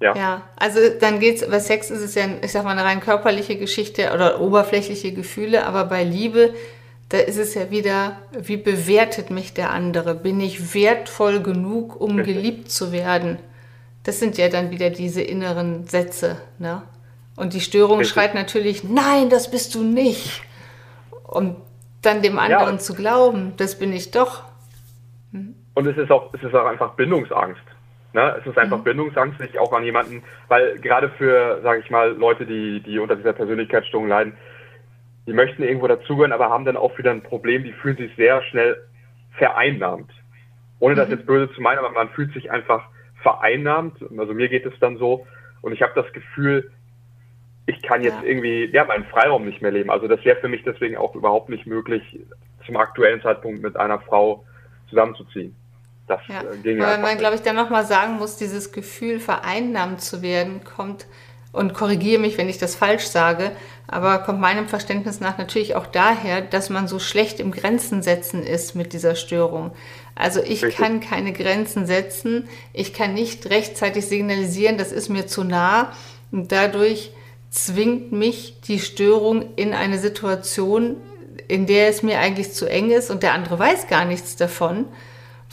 ja. ja, also dann geht es, bei Sex ist es ja, ich sag mal, eine rein körperliche Geschichte oder oberflächliche Gefühle, aber bei Liebe, da ist es ja wieder, wie bewertet mich der andere? Bin ich wertvoll genug, um geliebt zu werden? Das sind ja dann wieder diese inneren Sätze, ne? Und die Störung Richtig. schreit natürlich, nein, das bist du nicht. Und dann dem anderen ja. zu glauben, das bin ich doch. Hm? Und es ist auch, es ist auch einfach Bindungsangst. Ne? Es ist einfach mhm. Bindungsangst, sich auch an jemanden, weil gerade für, sage ich mal, Leute, die, die unter dieser Persönlichkeitsstörung leiden, die möchten irgendwo dazugehören, aber haben dann auch wieder ein Problem, die fühlen sich sehr schnell vereinnahmt. Ohne das mhm. jetzt böse zu meinen, aber man fühlt sich einfach vereinnahmt. Also mir geht es dann so. Und ich habe das Gefühl, ich kann jetzt ja. irgendwie ja meinen Freiraum nicht mehr leben. Also das wäre für mich deswegen auch überhaupt nicht möglich, zum aktuellen Zeitpunkt mit einer Frau zusammenzuziehen. Das ja. Äh, ging Weil man, glaube ich, dann nochmal sagen muss, dieses Gefühl, vereinnahmt zu werden, kommt, und korrigiere mich, wenn ich das falsch sage, aber kommt meinem Verständnis nach natürlich auch daher, dass man so schlecht im Grenzen setzen ist mit dieser Störung. Also ich Richtig. kann keine Grenzen setzen, ich kann nicht rechtzeitig signalisieren, das ist mir zu nah und dadurch zwingt mich die Störung in eine Situation, in der es mir eigentlich zu eng ist und der andere weiß gar nichts davon,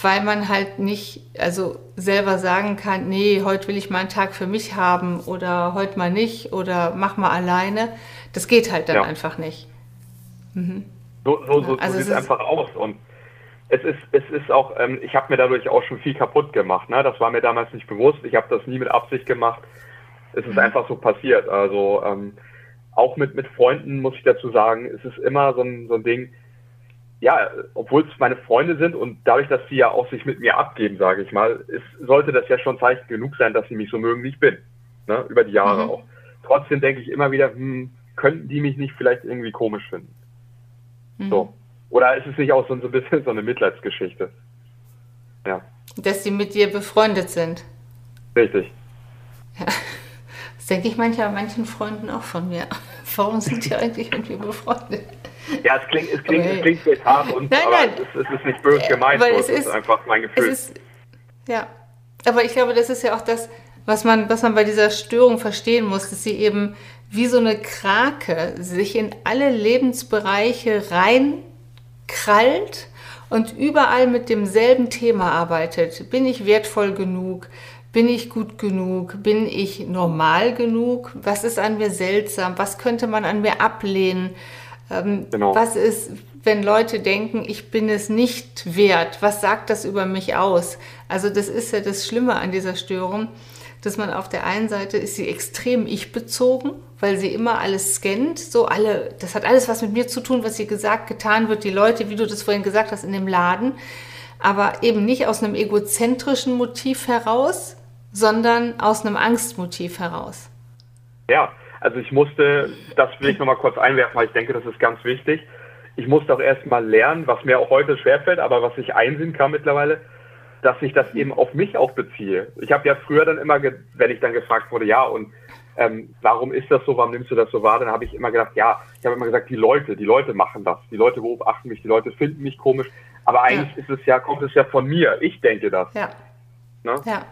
weil man halt nicht, also selber sagen kann, nee, heute will ich mal einen Tag für mich haben oder heute mal nicht oder mach mal alleine. Das geht halt dann ja. einfach nicht. Mhm. So, so, so, also so sieht es einfach aus und es ist, es ist auch, ähm, ich habe mir dadurch auch schon viel kaputt gemacht. Ne? Das war mir damals nicht bewusst. Ich habe das nie mit Absicht gemacht. Es ist mhm. einfach so passiert. Also ähm, auch mit, mit Freunden muss ich dazu sagen, es ist immer so ein, so ein Ding, ja, obwohl es meine Freunde sind und dadurch, dass sie ja auch sich mit mir abgeben, sage ich mal, ist, sollte das ja schon Zeichen genug sein, dass sie mich so mögen, wie ich bin. Ne? Über die Jahre mhm. auch. Trotzdem denke ich immer wieder, hm, könnten die mich nicht vielleicht irgendwie komisch finden. Mhm. So. Oder ist es nicht auch so, so ein bisschen so eine Mitleidsgeschichte? Ja. Dass sie mit dir befreundet sind. Richtig. Ja. Das denke ich manchmal manchen Freunden auch von mir. Warum sind die eigentlich mit mir befreundet? Ja, es klingt, es klingt, es klingt vielleicht hart, und, nein, nein. Es, es, ist nicht böse gemeint, weil es, ist, ist, einfach mein Gefühl. Ist, ja, aber ich glaube, das ist ja auch das, was man, was man bei dieser Störung verstehen muss, dass sie eben wie so eine Krake sich in alle Lebensbereiche reinkrallt und überall mit demselben Thema arbeitet. Bin ich wertvoll genug? Bin ich gut genug? Bin ich normal genug? Was ist an mir seltsam? Was könnte man an mir ablehnen? Ähm, genau. Was ist, wenn Leute denken, ich bin es nicht wert? Was sagt das über mich aus? Also das ist ja das Schlimme an dieser Störung, dass man auf der einen Seite ist sie extrem ich-bezogen, weil sie immer alles scannt, so alle, das hat alles was mit mir zu tun, was hier gesagt, getan wird, die Leute, wie du das vorhin gesagt hast, in dem Laden, aber eben nicht aus einem egozentrischen Motiv heraus, sondern aus einem Angstmotiv heraus. Ja, also ich musste, das will ich nochmal kurz einwerfen, weil ich denke, das ist ganz wichtig. Ich musste auch erstmal lernen, was mir auch heute schwerfällt, aber was ich einsehen kann mittlerweile, dass ich das eben auf mich auch beziehe. Ich habe ja früher dann immer, wenn ich dann gefragt wurde, ja, und ähm, warum ist das so, warum nimmst du das so wahr, dann habe ich immer gedacht, ja, ich habe immer gesagt, die Leute, die Leute machen das, die Leute beobachten mich, die Leute finden mich komisch, aber eigentlich ja. ist es ja, kommt es ja von mir, ich denke das. Ja. Ne? Ja.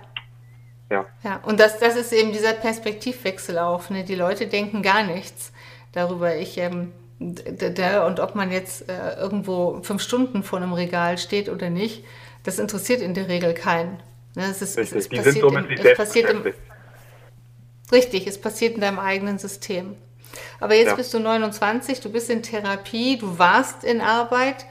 Ja. ja, und das, das ist eben dieser Perspektivwechsel auch. Ne? Die Leute denken gar nichts darüber. Ich, ähm, der, und ob man jetzt äh, irgendwo fünf Stunden vor einem Regal steht oder nicht, das interessiert in der Regel keinen. Ne? Es ist, es, es passiert, im, es passiert im, Richtig, es passiert in deinem eigenen System. Aber jetzt ja. bist du 29, du bist in Therapie, du warst in Arbeit.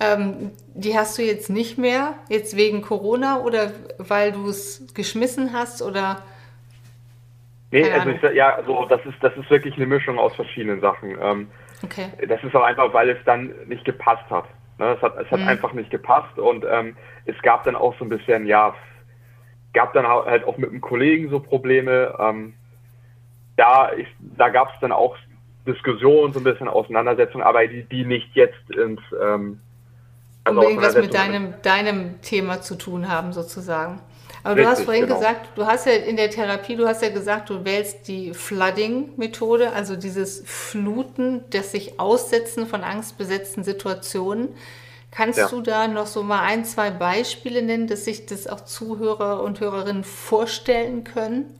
Ähm, die hast du jetzt nicht mehr, jetzt wegen Corona oder weil du es geschmissen hast oder? Nee, also ich, ja, also das ist, das ist wirklich eine Mischung aus verschiedenen Sachen. Ähm, okay. Das ist auch einfach, weil es dann nicht gepasst hat. Ne? Es hat, es hat mhm. einfach nicht gepasst und ähm, es gab dann auch so ein bisschen, ja, gab dann halt auch mit einem Kollegen so Probleme. Ähm, da da gab es dann auch Diskussionen, so ein bisschen Auseinandersetzungen, aber die, die nicht jetzt ins ähm, also unbedingt was mit deinem, deinem Thema zu tun haben, sozusagen. Aber Richtig, du hast vorhin genau. gesagt, du hast ja in der Therapie, du hast ja gesagt, du wählst die Flooding-Methode, also dieses Fluten, das sich Aussetzen von angstbesetzten Situationen. Kannst ja. du da noch so mal ein, zwei Beispiele nennen, dass sich das auch Zuhörer und Hörerinnen vorstellen können?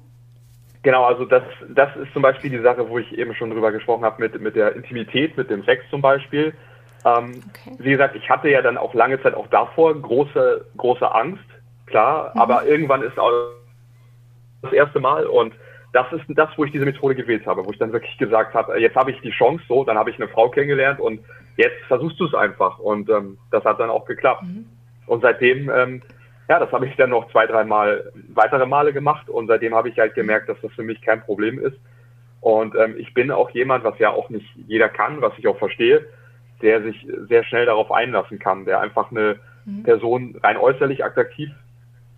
Genau, also das, das ist zum Beispiel die Sache, wo ich eben schon drüber gesprochen habe, mit, mit der Intimität, mit dem Sex zum Beispiel. Ähm, okay. Wie gesagt, ich hatte ja dann auch lange Zeit auch davor große, große Angst, klar, mhm. aber irgendwann ist auch das erste Mal und das ist das, wo ich diese Methode gewählt habe, wo ich dann wirklich gesagt habe, jetzt habe ich die Chance so, dann habe ich eine Frau kennengelernt und jetzt versuchst du es einfach und ähm, das hat dann auch geklappt. Mhm. Und seitdem, ähm, ja, das habe ich dann noch zwei, drei Mal, weitere Male gemacht und seitdem habe ich halt gemerkt, dass das für mich kein Problem ist. Und ähm, ich bin auch jemand, was ja auch nicht jeder kann, was ich auch verstehe, der sich sehr schnell darauf einlassen kann, der einfach eine mhm. Person rein äußerlich attraktiv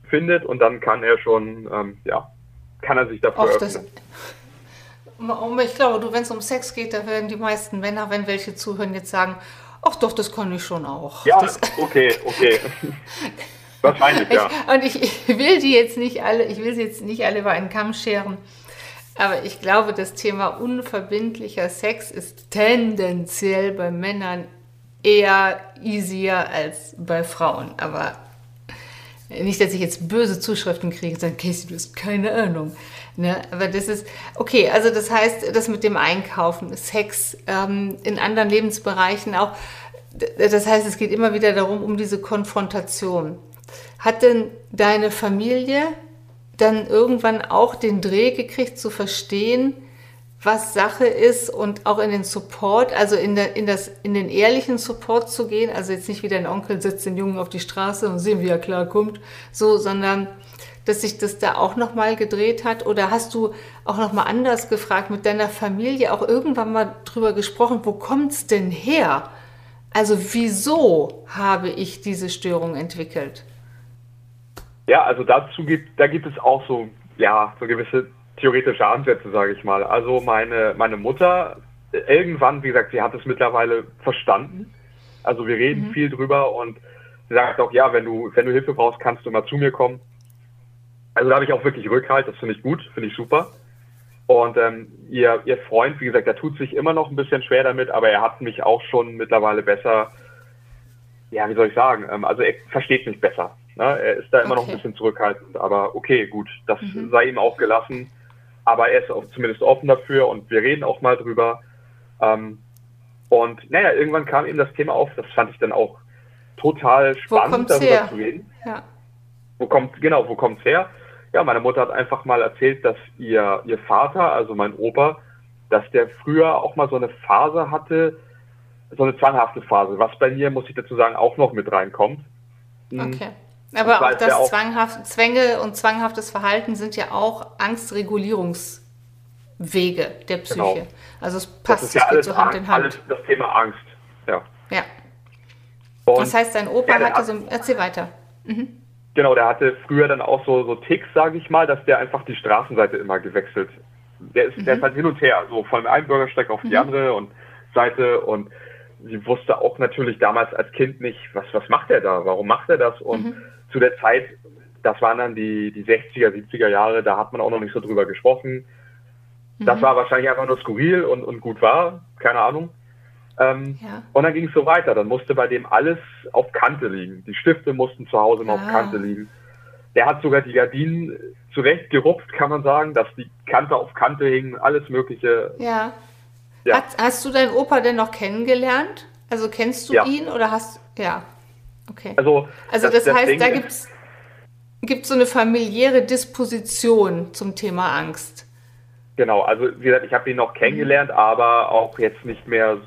findet und dann kann er schon, ähm, ja, kann er sich dafür öffnen. Das, ich glaube, du, wenn es um Sex geht, da werden die meisten Männer, wenn welche zuhören, jetzt sagen, Ach doch, das kann ich schon auch. Ja, das, okay, okay. Wahrscheinlich, ja. Ich, und ich, ich, will die jetzt nicht alle, ich will sie jetzt nicht alle über einen Kamm scheren. Aber ich glaube, das Thema unverbindlicher Sex ist tendenziell bei Männern eher easier als bei Frauen. Aber nicht, dass ich jetzt böse Zuschriften kriege und sage, Casey, du hast keine Ahnung. Ne? Aber das ist, okay, also das heißt, das mit dem Einkaufen, Sex ähm, in anderen Lebensbereichen auch, das heißt, es geht immer wieder darum, um diese Konfrontation. Hat denn deine Familie dann irgendwann auch den Dreh gekriegt zu verstehen, was Sache ist und auch in den Support, also in, der, in, das, in den ehrlichen Support zu gehen, also jetzt nicht wie dein Onkel sitzt den Jungen auf die Straße und sehen, wie er klarkommt, so, sondern dass sich das da auch nochmal gedreht hat? Oder hast du auch nochmal anders gefragt, mit deiner Familie auch irgendwann mal drüber gesprochen, wo kommt es denn her? Also wieso habe ich diese Störung entwickelt? Ja, also dazu gibt, da gibt es auch so, ja, so gewisse theoretische Ansätze, sage ich mal. Also meine, meine Mutter, irgendwann, wie gesagt, sie hat es mittlerweile verstanden. Also wir reden mhm. viel drüber und sie sagt auch, ja, wenn du, wenn du Hilfe brauchst, kannst du mal zu mir kommen. Also da habe ich auch wirklich Rückhalt, das finde ich gut, finde ich super. Und ähm, ihr, ihr Freund, wie gesagt, der tut sich immer noch ein bisschen schwer damit, aber er hat mich auch schon mittlerweile besser, ja, wie soll ich sagen, ähm, also er versteht mich besser. Ne? Er ist da immer okay. noch ein bisschen zurückhaltend, aber okay, gut, das mhm. sei ihm auch gelassen aber er ist auch zumindest offen dafür und wir reden auch mal drüber. Ähm, und naja, irgendwann kam eben das Thema auf, das fand ich dann auch total spannend, darüber her? zu reden. Ja. Wo kommt, genau, wo kommt's her? Ja, meine Mutter hat einfach mal erzählt, dass ihr, ihr Vater, also mein Opa, dass der früher auch mal so eine Phase hatte, so eine zwanghafte Phase, was bei mir, muss ich dazu sagen, auch noch mit reinkommt. Hm. Okay. Aber auch das auch zwanghaft, Zwänge und zwanghaftes Verhalten sind ja auch Angstregulierungswege der Psyche. Genau. Also es passt, das ist ja alles so Hand in Hand. Alles das Thema Angst, ja. Ja. Und das heißt, dein Opa ja, hatte so, erzähl weiter. Mhm. Genau, der hatte früher dann auch so, so Ticks, sage ich mal, dass der einfach die Straßenseite immer gewechselt. Der ist, mhm. der ist halt hin und her, so von einem Bürgersteig auf die mhm. andere und Seite und sie wusste auch natürlich damals als Kind nicht, was, was macht er da, warum macht er das und mhm zu der Zeit, das waren dann die, die 60er, 70er Jahre, da hat man auch noch nicht so drüber gesprochen. Das mhm. war wahrscheinlich einfach nur skurril und, und gut war, keine Ahnung. Ähm, ja. Und dann ging es so weiter. Dann musste bei dem alles auf Kante liegen. Die Stifte mussten zu Hause immer ah. auf Kante liegen. Der hat sogar die Gardinen zurecht gerupft, kann man sagen, dass die Kante auf Kante hingen, alles Mögliche. Ja. ja. Hast, hast du deinen Opa denn noch kennengelernt? Also kennst du ja. ihn oder hast. Ja. Okay. Also, also das, das heißt, Ding da gibt es so eine familiäre Disposition zum Thema Angst. Genau, also wie gesagt, ich habe ihn noch kennengelernt, mhm. aber auch jetzt nicht mehr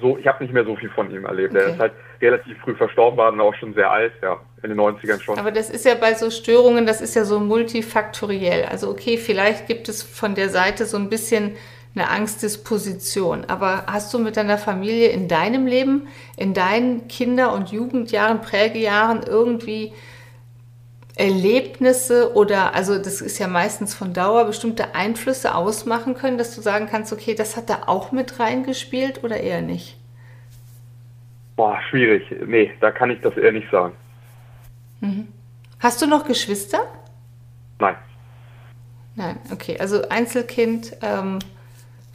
so, ich habe nicht mehr so viel von ihm erlebt. Okay. Er ist halt relativ früh verstorben, war dann auch schon sehr alt, ja, in den 90ern schon. Aber das ist ja bei so Störungen, das ist ja so multifaktoriell. Also okay, vielleicht gibt es von der Seite so ein bisschen eine Angstdisposition. Aber hast du mit deiner Familie in deinem Leben, in deinen Kinder- und Jugendjahren, Prägejahren irgendwie Erlebnisse oder, also das ist ja meistens von Dauer, bestimmte Einflüsse ausmachen können, dass du sagen kannst, okay, das hat da auch mit reingespielt oder eher nicht? Boah, schwierig. Nee, da kann ich das eher nicht sagen. Mhm. Hast du noch Geschwister? Nein. Nein, okay. Also Einzelkind, ähm,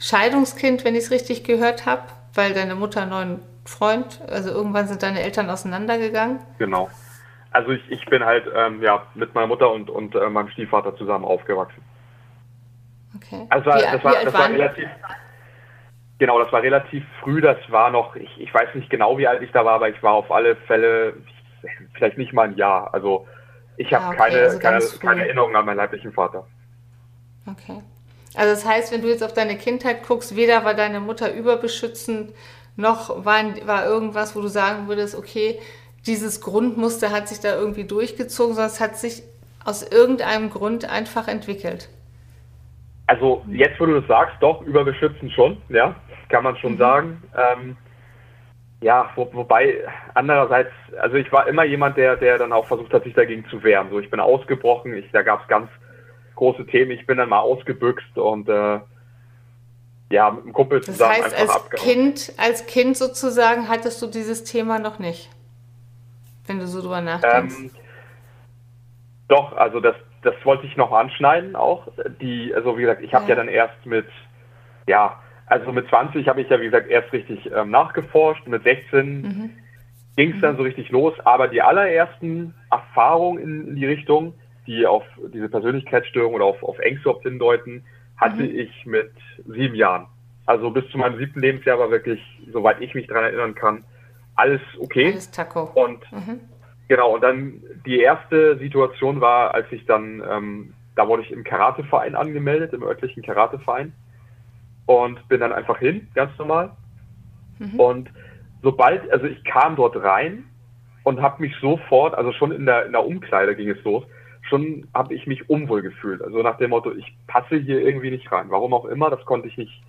Scheidungskind, wenn ich es richtig gehört habe, weil deine Mutter einen neuen Freund, also irgendwann sind deine Eltern auseinandergegangen. Genau. Also ich, ich bin halt ähm, ja, mit meiner Mutter und, und äh, meinem Stiefvater zusammen aufgewachsen. Okay. Also wie, das war, das war relativ, genau, das war relativ früh, das war noch, ich, ich weiß nicht genau, wie alt ich da war, aber ich war auf alle Fälle vielleicht nicht mal ein Jahr. Also ich habe ah, okay, keine, also keine, keine Erinnerung an meinen leiblichen Vater. Okay. Also das heißt, wenn du jetzt auf deine Kindheit guckst, weder war deine Mutter überbeschützend, noch war, war irgendwas, wo du sagen würdest, okay, dieses Grundmuster hat sich da irgendwie durchgezogen, sondern es hat sich aus irgendeinem Grund einfach entwickelt. Also jetzt, wo du das sagst, doch, überbeschützend schon, ja, kann man schon mhm. sagen. Ähm, ja, wo, wobei andererseits, also ich war immer jemand, der, der dann auch versucht hat, sich dagegen zu wehren. So, ich bin ausgebrochen, ich, da gab es ganz große Themen. Ich bin dann mal ausgebüxt und äh, ja, mit einem Kumpel zusammen das heißt, einfach als Kind, als Kind sozusagen hattest du dieses Thema noch nicht, wenn du so drüber nachdenkst. Ähm, doch, also das, das wollte ich noch anschneiden auch. Die, also wie gesagt, ich habe ja. ja. dann erst mit, ja, also mit 20 habe ich ja wie gesagt erst richtig ähm, nachgeforscht. Mit 16 mhm. ging es dann mhm. so richtig los. Aber die allerersten Erfahrungen in, in, die Richtung, die auf diese Persönlichkeitsstörung oder auf, auf Ängste hindeuten, hatte mhm. ich mit sieben Jahren. Also bis zu meinem siebten Lebensjahr war wirklich, soweit ich mich daran erinnern kann, alles okay. Alles Taco. Und mhm. genau, und dann die erste Situation war, als ich dann, ähm, da wurde ich im Karateverein angemeldet, im örtlichen Karateverein. Und bin dann einfach hin, ganz normal. Mhm. Und sobald, also ich kam dort rein und habe mich sofort, also schon in der, in der Umkleide ging es los, schon habe ich mich unwohl gefühlt. Also nach dem Motto, ich passe hier irgendwie nicht rein. Warum auch immer, das konnte ich nicht,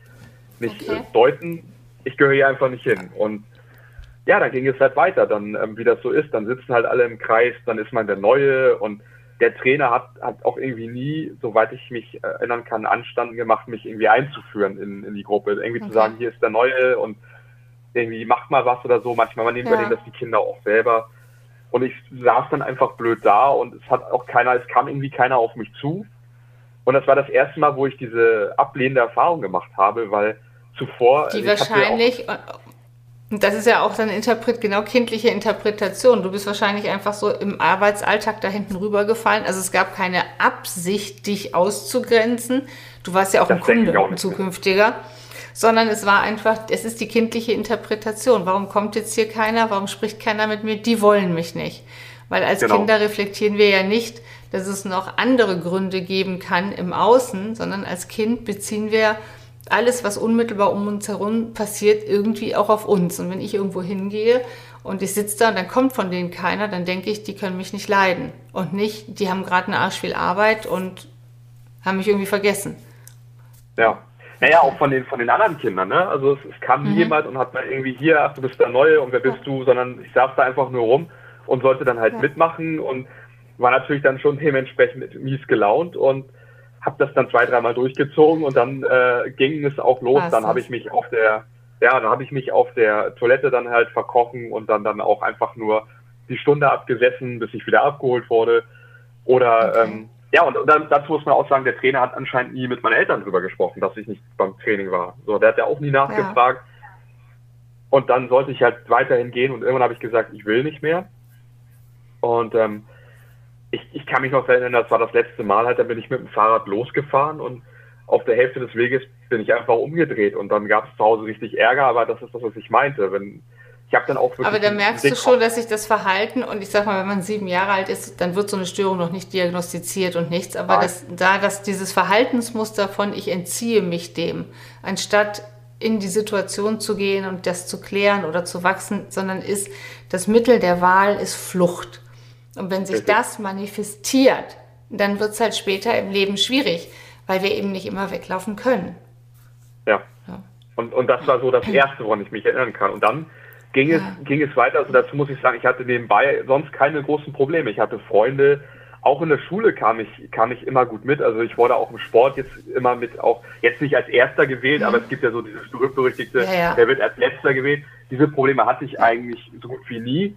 nicht okay. äh, deuten. Ich gehöre hier einfach nicht hin. Und ja, dann ging es halt weiter. Dann, ähm, wie das so ist, dann sitzen halt alle im Kreis, dann ist man der Neue und der Trainer hat, hat auch irgendwie nie, soweit ich mich erinnern kann, Anstand gemacht, mich irgendwie einzuführen in, in die Gruppe. Irgendwie okay. zu sagen, hier ist der Neue und irgendwie macht mal was oder so. Manchmal man ja. übernehmen das die Kinder auch selber. Und ich saß dann einfach blöd da und es hat auch keiner, es kam irgendwie keiner auf mich zu. Und das war das erste Mal, wo ich diese ablehnende Erfahrung gemacht habe, weil zuvor. Die wahrscheinlich, und das ist ja auch dann Interpret, genau kindliche Interpretation. Du bist wahrscheinlich einfach so im Arbeitsalltag da hinten rübergefallen. Also es gab keine Absicht, dich auszugrenzen. Du warst ja auch das ein Kunde, ein zukünftiger sondern es war einfach, es ist die kindliche Interpretation. Warum kommt jetzt hier keiner? Warum spricht keiner mit mir? Die wollen mich nicht. Weil als genau. Kinder reflektieren wir ja nicht, dass es noch andere Gründe geben kann im Außen, sondern als Kind beziehen wir alles, was unmittelbar um uns herum passiert, irgendwie auch auf uns. Und wenn ich irgendwo hingehe und ich sitze da und dann kommt von denen keiner, dann denke ich, die können mich nicht leiden. Und nicht, die haben gerade eine Arsch viel Arbeit und haben mich irgendwie vergessen. Ja. Naja, auch von den, von den anderen Kindern, ne? Also es, es kam mhm. jemand und hat mal irgendwie hier, ach, du bist der Neue und wer bist ja. du, sondern ich saß da einfach nur rum und sollte dann halt ja. mitmachen und war natürlich dann schon dementsprechend mies gelaunt und habe das dann zwei, dreimal durchgezogen und dann äh, ging es auch los. Was dann habe ich mich auf der, ja, dann habe ich mich auf der Toilette dann halt verkochen und dann dann auch einfach nur die Stunde abgesessen, bis ich wieder abgeholt wurde. Oder okay. ähm, ja, und, und dann, dazu muss man auch sagen, der Trainer hat anscheinend nie mit meinen Eltern drüber gesprochen, dass ich nicht beim Training war. So, der hat ja auch nie nachgefragt. Ja. Und dann sollte ich halt weiterhin gehen und irgendwann habe ich gesagt, ich will nicht mehr. Und ähm, ich, ich kann mich noch erinnern, das war das letzte Mal halt, da bin ich mit dem Fahrrad losgefahren und auf der Hälfte des Weges bin ich einfach umgedreht und dann gab es zu Hause richtig Ärger, aber das ist das, was ich meinte. Wenn, ich habe dann auch wirklich. Aber da merkst du schon, dass sich das Verhalten und ich sag mal, wenn man sieben Jahre alt ist, dann wird so eine Störung noch nicht diagnostiziert und nichts. Aber das, da, dass dieses Verhaltensmuster von ich entziehe mich dem, anstatt in die Situation zu gehen und das zu klären oder zu wachsen, sondern ist das Mittel der Wahl ist Flucht. Und wenn sich das manifestiert, dann wird es halt später im Leben schwierig, weil wir eben nicht immer weglaufen können. Ja. ja. Und, und das war so das Erste, woran ich mich erinnern kann. Und dann ging, ja. es, ging es weiter. Also dazu muss ich sagen, ich hatte nebenbei sonst keine großen Probleme. Ich hatte Freunde, auch in der Schule kam ich, kam ich immer gut mit. Also ich wurde auch im Sport jetzt immer mit, auch jetzt nicht als Erster gewählt, mhm. aber es gibt ja so dieses berühmt-berüchtigte, ja, ja. der wird als Letzter gewählt. Diese Probleme hatte ich eigentlich so gut wie nie.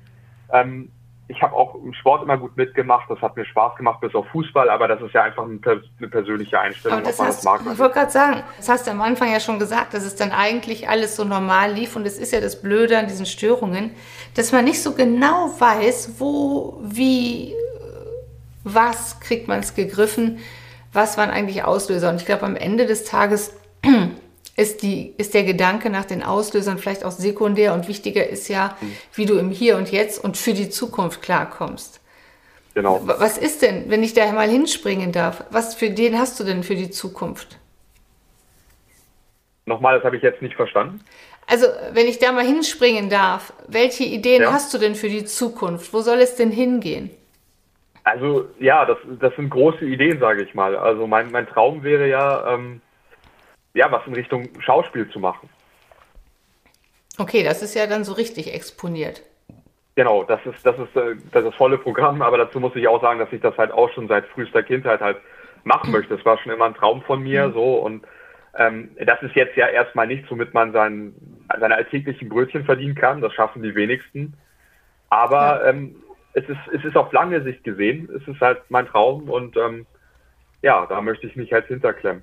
Ähm, ich habe auch im Sport immer gut mitgemacht, das hat mir Spaß gemacht, bis auf Fußball, aber das ist ja einfach eine, persönliche Einstellung, ob man das mag. Ich wollte gerade sagen, das hast du am Anfang ja schon gesagt, dass es dann eigentlich alles so normal lief und es ist ja das Blöde an diesen Störungen, dass man nicht so genau weiß, wo, wie, was kriegt man es gegriffen, was waren eigentlich Auslöser. Und ich glaube, am Ende des Tages ist, die, ist der Gedanke nach den Auslösern vielleicht auch sekundär und wichtiger ist ja, wie du im Hier und Jetzt und für die Zukunft klarkommst. Genau. Was ist denn, wenn ich da mal hinspringen darf? Was für den hast du denn für die Zukunft? Nochmal, das habe ich jetzt nicht verstanden. Also, wenn ich da mal hinspringen darf, welche Ideen ja. hast du denn für die Zukunft? Wo soll es denn hingehen? Also, ja, das, das sind große Ideen, sage ich mal. Also, mein, mein Traum wäre ja, ähm, ja, was in Richtung Schauspiel zu machen. Okay, das ist ja dann so richtig exponiert. Genau, das ist, das ist äh, das ist volle Programm, aber dazu muss ich auch sagen, dass ich das halt auch schon seit frühester Kindheit halt machen möchte. Das war schon immer ein Traum von mir, mhm. so und Ähm, das ist jetzt ja erstmal nichts, womit man sein, seine alltäglichen Brötchen verdienen kann. Das schaffen die wenigsten. Aber ja. ähm, es, ist, es ist auf lange Sicht gesehen, es ist halt mein Traum und ähm, ja, da möchte ich mich halt hinterklemmen.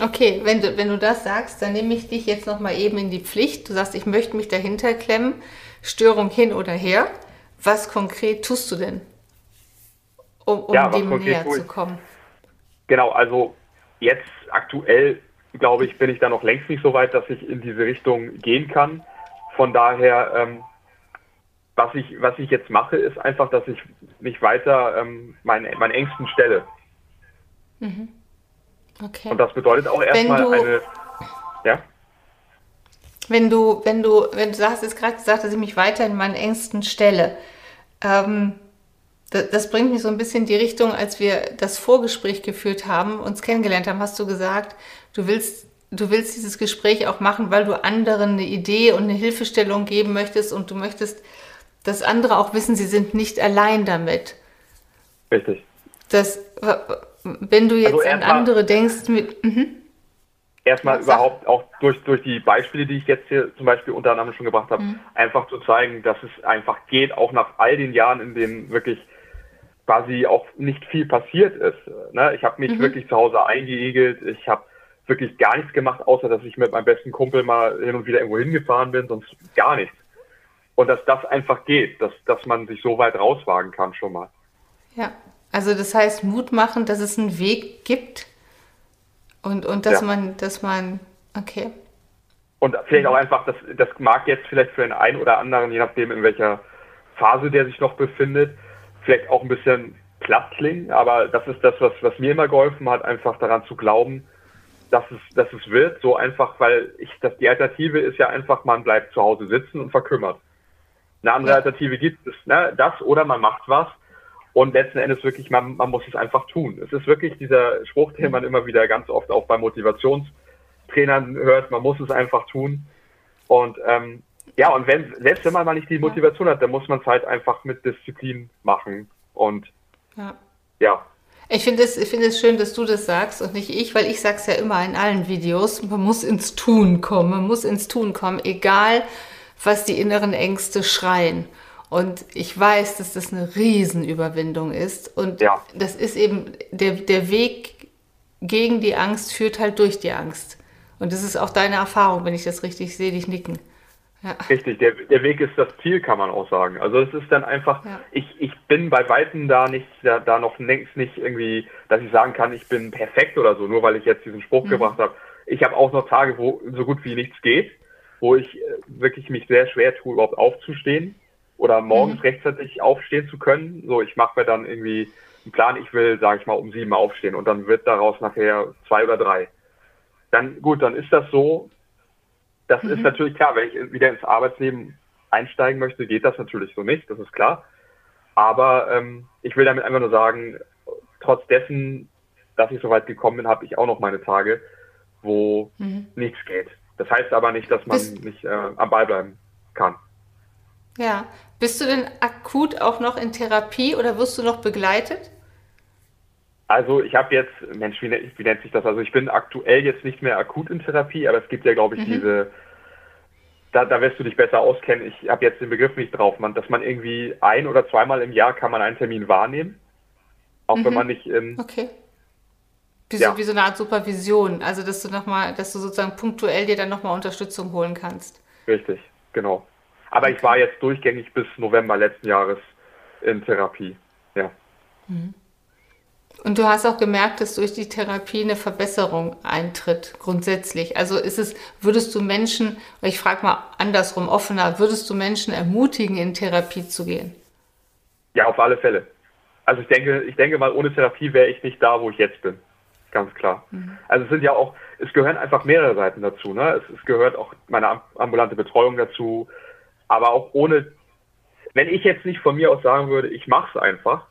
Okay, wenn du, wenn du das sagst, dann nehme ich dich jetzt nochmal eben in die Pflicht. Du sagst, ich möchte mich dahinter klemmen, Störung hin oder her. Was konkret tust du denn, um, um ja, dem näher zu kommen? Genau, also jetzt aktuell, glaube ich, bin ich da noch längst nicht so weit, dass ich in diese Richtung gehen kann. Von daher, ähm, was, ich, was ich jetzt mache, ist einfach, dass ich mich weiter ähm, meinen, meinen Ängsten stelle. Mhm. Okay. Und das bedeutet auch erstmal eine. Ja? Wenn du, wenn du, wenn du sagst, jetzt gerade gesagt, dass ich mich weiter in meinen Ängsten stelle, ähm, das, das, bringt mich so ein bisschen in die Richtung, als wir das Vorgespräch geführt haben, uns kennengelernt haben, hast du gesagt, du willst, du willst dieses Gespräch auch machen, weil du anderen eine Idee und eine Hilfestellung geben möchtest und du möchtest, dass andere auch wissen, sie sind nicht allein damit. Richtig. Das, wenn du jetzt also an andere denkst, mit. Mhm. Erstmal überhaupt auch durch, durch die Beispiele, die ich jetzt hier zum Beispiel unter anderem schon gebracht habe, mhm. einfach zu zeigen, dass es einfach geht, auch nach all den Jahren, in denen wirklich quasi auch nicht viel passiert ist. Ne? Ich habe mich mhm. wirklich zu Hause eingeegelt, ich habe wirklich gar nichts gemacht, außer dass ich mit meinem besten Kumpel mal hin und wieder irgendwo hingefahren bin, sonst gar nichts. Und dass das einfach geht, dass, dass man sich so weit rauswagen kann schon mal. Ja, also das heißt Mut machen, dass es einen Weg gibt und, und dass ja. man, dass man, okay. Und vielleicht auch einfach, das, das mag jetzt vielleicht für den einen oder anderen, je nachdem in welcher Phase der sich noch befindet, vielleicht auch ein bisschen platt klingen, aber das ist das, was, was mir immer geholfen hat, einfach daran zu glauben, dass es, dass es wird, so einfach, weil ich, das, die Alternative ist ja einfach, man bleibt zu Hause sitzen und verkümmert. Eine andere ja. Alternative gibt es, ne? das oder man macht was und letzten Endes wirklich, man, man muss es einfach tun. Es ist wirklich dieser Spruch, den man immer wieder ganz oft auch bei Motivationstrainern hört, man muss es einfach tun. Und ähm, ja, und wenn, selbst wenn man mal nicht die Motivation hat, dann muss man es halt einfach mit Disziplin machen. Und ja. ja. Ich finde es, ich es schön, dass du das sagst und nicht ich, weil ich sage es ja immer in allen Videos, man muss ins Tun kommen, man muss ins Tun kommen, egal was die inneren Ängste schreien. Und ich weiß, dass das eine Riesenüberwindung ist. Und ja. das ist eben, der, der Weg gegen die Angst führt halt durch die Angst. Und das ist auch deine Erfahrung, wenn ich das richtig sehe, dich nicken. Ja. Richtig, der, der Weg ist das Ziel, kann man auch sagen. Also es ist dann einfach, ja. ich, ich bin bei Weitem da nicht, da, da noch längst nicht irgendwie, dass ich sagen kann, ich bin perfekt oder so, nur weil ich jetzt diesen Spruch mhm. gebracht habe. Ich habe auch noch Tage, wo so gut wie nichts geht, wo ich äh, wirklich mich sehr schwer tue, überhaupt aufzustehen oder morgens mhm. rechtzeitig aufstehen zu können. So, ich mache mir dann irgendwie einen Plan, ich will, sage ich mal, um sieben aufstehen und dann wird daraus nachher zwei oder drei. Dann gut, dann ist das so. Das mhm. ist natürlich klar, wenn ich wieder ins Arbeitsleben einsteigen möchte, geht das natürlich so nicht, das ist klar. Aber ähm, ich will damit einfach nur sagen, trotz dessen, dass ich so weit gekommen bin, habe ich auch noch meine Tage, wo mhm. nichts geht. Das heißt aber nicht, dass man Bist nicht äh, am Ball bleiben kann. Ja. Bist du denn akut auch noch in Therapie oder wirst du noch begleitet? Also ich habe jetzt, Mensch, wie, wie, nennt sich das? Also ich bin aktuell jetzt nicht mehr akut in Therapie, aber es gibt ja, glaube ich, mhm. diese, da, da wirst du dich besser auskennen. Ich habe jetzt den Begriff nicht drauf, man, dass man irgendwie ein oder zweimal im Jahr kann man einen Termin wahrnehmen, auch mhm. wenn man nicht in, okay. Wie, ja. so, wie so eine Art Supervision, also dass du noch mal, dass du sozusagen punktuell dir dann nochmal Unterstützung holen kannst. Richtig, genau. Aber ich war jetzt durchgängig bis November letzten Jahres in Therapie. Ja. Mhm. Und du hast auch gemerkt, dass durch die Therapie eine Verbesserung eintritt, grundsätzlich. Also ist es, würdest du Menschen, ich frage mal andersrum offener, würdest du Menschen ermutigen, in Therapie zu gehen? Ja, auf alle Fälle. Also ich denke, ich denke mal, ohne Therapie wäre ich nicht da, wo ich jetzt bin. Ganz klar. Mhm. Also es sind ja auch, es gehören einfach mehrere Seiten dazu. Ne? Es, es gehört auch meine ambulante Betreuung dazu, aber auch ohne, wenn ich jetzt nicht von mir aus sagen würde, ich mache es einfach,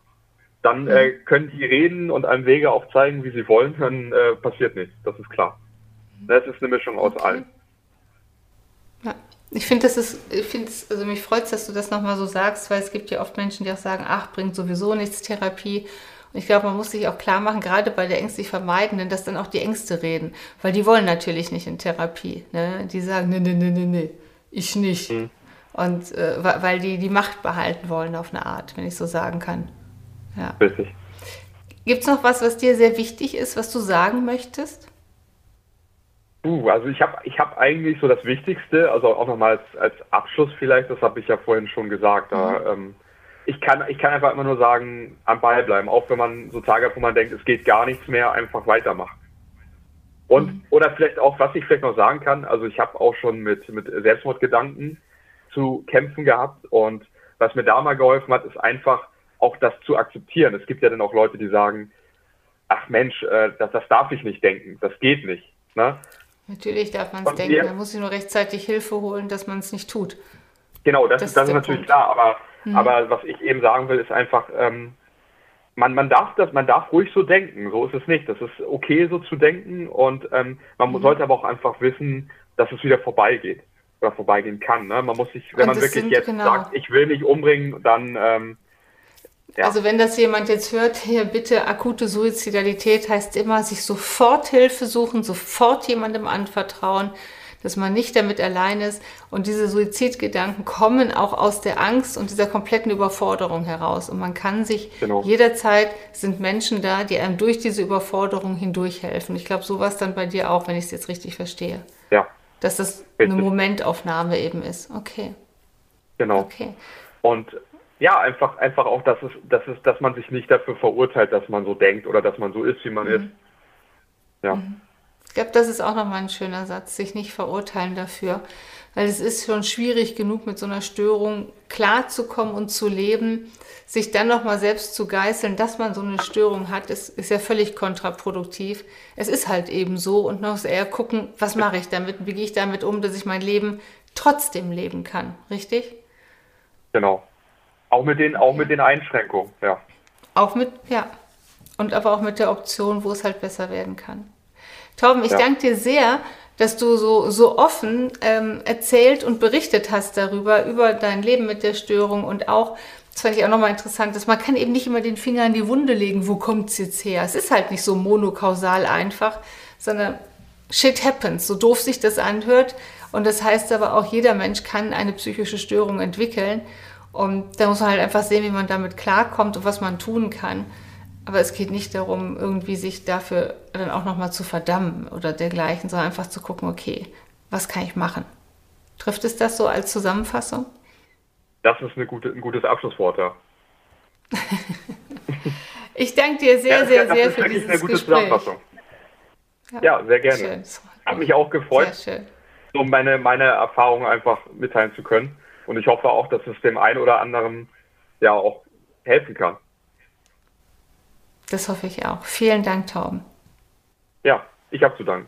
dann mhm. äh, können die reden und einem Wege auch zeigen, wie sie wollen, dann äh, passiert nichts, das ist klar. Das ist eine Mischung aus okay. allem. Ja. Ich finde, das ist, ich finde, also mich freut es, dass du das nochmal so sagst, weil es gibt ja oft Menschen, die auch sagen, ach, bringt sowieso nichts Therapie. Und ich glaube, man muss sich auch klar machen, gerade bei der ängstlich Vermeidenden, dass dann auch die Ängste reden. Weil die wollen natürlich nicht in Therapie. Ne? Die sagen, nee, nee, nee, nee, nee, ich nicht. Mhm. Und äh, weil die die Macht behalten wollen auf eine Art, wenn ich so sagen kann. Ja. Richtig. Gibt es noch was, was dir sehr wichtig ist, was du sagen möchtest? Uh, also ich habe ich hab eigentlich so das Wichtigste, also auch nochmal als, als Abschluss vielleicht, das habe ich ja vorhin schon gesagt. Da, mhm. ähm, ich, kann, ich kann einfach immer nur sagen, am Ball bleiben, auch wenn man so Tage hat, wo man denkt, es geht gar nichts mehr, einfach weitermachen. Und, mhm. oder vielleicht auch, was ich vielleicht noch sagen kann, also ich habe auch schon mit, mit Selbstmordgedanken zu kämpfen gehabt und was mir da mal geholfen hat, ist einfach auch das zu akzeptieren. Es gibt ja dann auch Leute, die sagen, ach Mensch, äh, das, das darf ich nicht denken, das geht nicht. Ne? Natürlich darf man es denken, man muss sich nur rechtzeitig Hilfe holen, dass man es nicht tut. Genau, das, das, das ist, natürlich Punkt. klar, aber, hm. aber was ich eben sagen will, ist einfach, ähm, man, man darf das, man darf ruhig so denken, so ist es nicht. Das ist okay, so zu denken und ähm, man mhm. sollte aber auch einfach wissen, dass es wieder vorbeigeht oder vorbeigehen kann. Ne? Man muss sich, wenn man wirklich jetzt genau. sagt, ich will mich umbringen, dann ähm, ja. Also wenn das jemand jetzt hört, hier bitte akute Suizidalität heißt immer, sich sofort Hilfe suchen, sofort jemandem anvertrauen, dass man nicht damit allein ist. Und diese Suizidgedanken kommen auch aus der Angst und dieser kompletten Überforderung heraus. Und man kann sich genau. jederzeit, sind Menschen da, die einem durch diese Überforderung hindurch helfen. Ich glaube, sowas dann bei dir auch, wenn ich es jetzt richtig verstehe. Ja. Dass das richtig. eine Momentaufnahme eben ist. Okay. Genau. Okay. Und ja, einfach, einfach auch, dass es, dass es, dass man sich nicht dafür verurteilt, dass man so denkt oder dass man so ist, wie man mhm. ist. Ja. Mhm. Ich glaube, das ist auch nochmal ein schöner Satz, sich nicht verurteilen dafür. Weil es ist schon schwierig genug, mit so einer Störung klarzukommen und zu leben. Sich dann nochmal selbst zu geißeln, dass man so eine Störung hat, ist, ist ja völlig kontraproduktiv. Es ist halt eben so und noch eher gucken, was mache ich damit, wie gehe ich damit um, dass ich mein Leben trotzdem leben kann. Richtig? Genau. Auch mit den, auch mit den Einschränkungen, ja. Auch mit, ja. Und aber auch mit der Option, wo es halt besser werden kann. Torben, ich ja. danke dir sehr, dass du so, so offen ähm, erzählt und berichtet hast darüber, über dein Leben mit der Störung und auch, das fand ich auch nochmal interessant, dass man kann eben nicht immer den Finger in die Wunde legen, wo kommt es jetzt her. Es ist halt nicht so monokausal einfach, sondern shit happens, so doof sich das anhört. Und das heißt aber auch, jeder Mensch kann eine psychische Störung entwickeln. Und da muss man halt einfach sehen, wie man damit klarkommt und was man tun kann. Aber es geht nicht darum, irgendwie sich dafür dann auch nochmal zu verdammen oder dergleichen, sondern einfach zu gucken, okay, was kann ich machen? Trifft es das so als Zusammenfassung? Das ist gute, ein gutes Abschlusswort, ja. ich danke dir sehr, ja, sehr, sehr für dieses eine gute Gespräch. Zusammenfassung. Ja, ja sehr gerne. Schön. Hat mich auch gefreut, so meine, meine Erfahrungen einfach mitteilen zu können. Und ich hoffe auch, dass es dem einen oder anderen ja auch helfen kann. Das hoffe ich auch. Vielen Dank, Tauben. Ja, ich habe zu danken.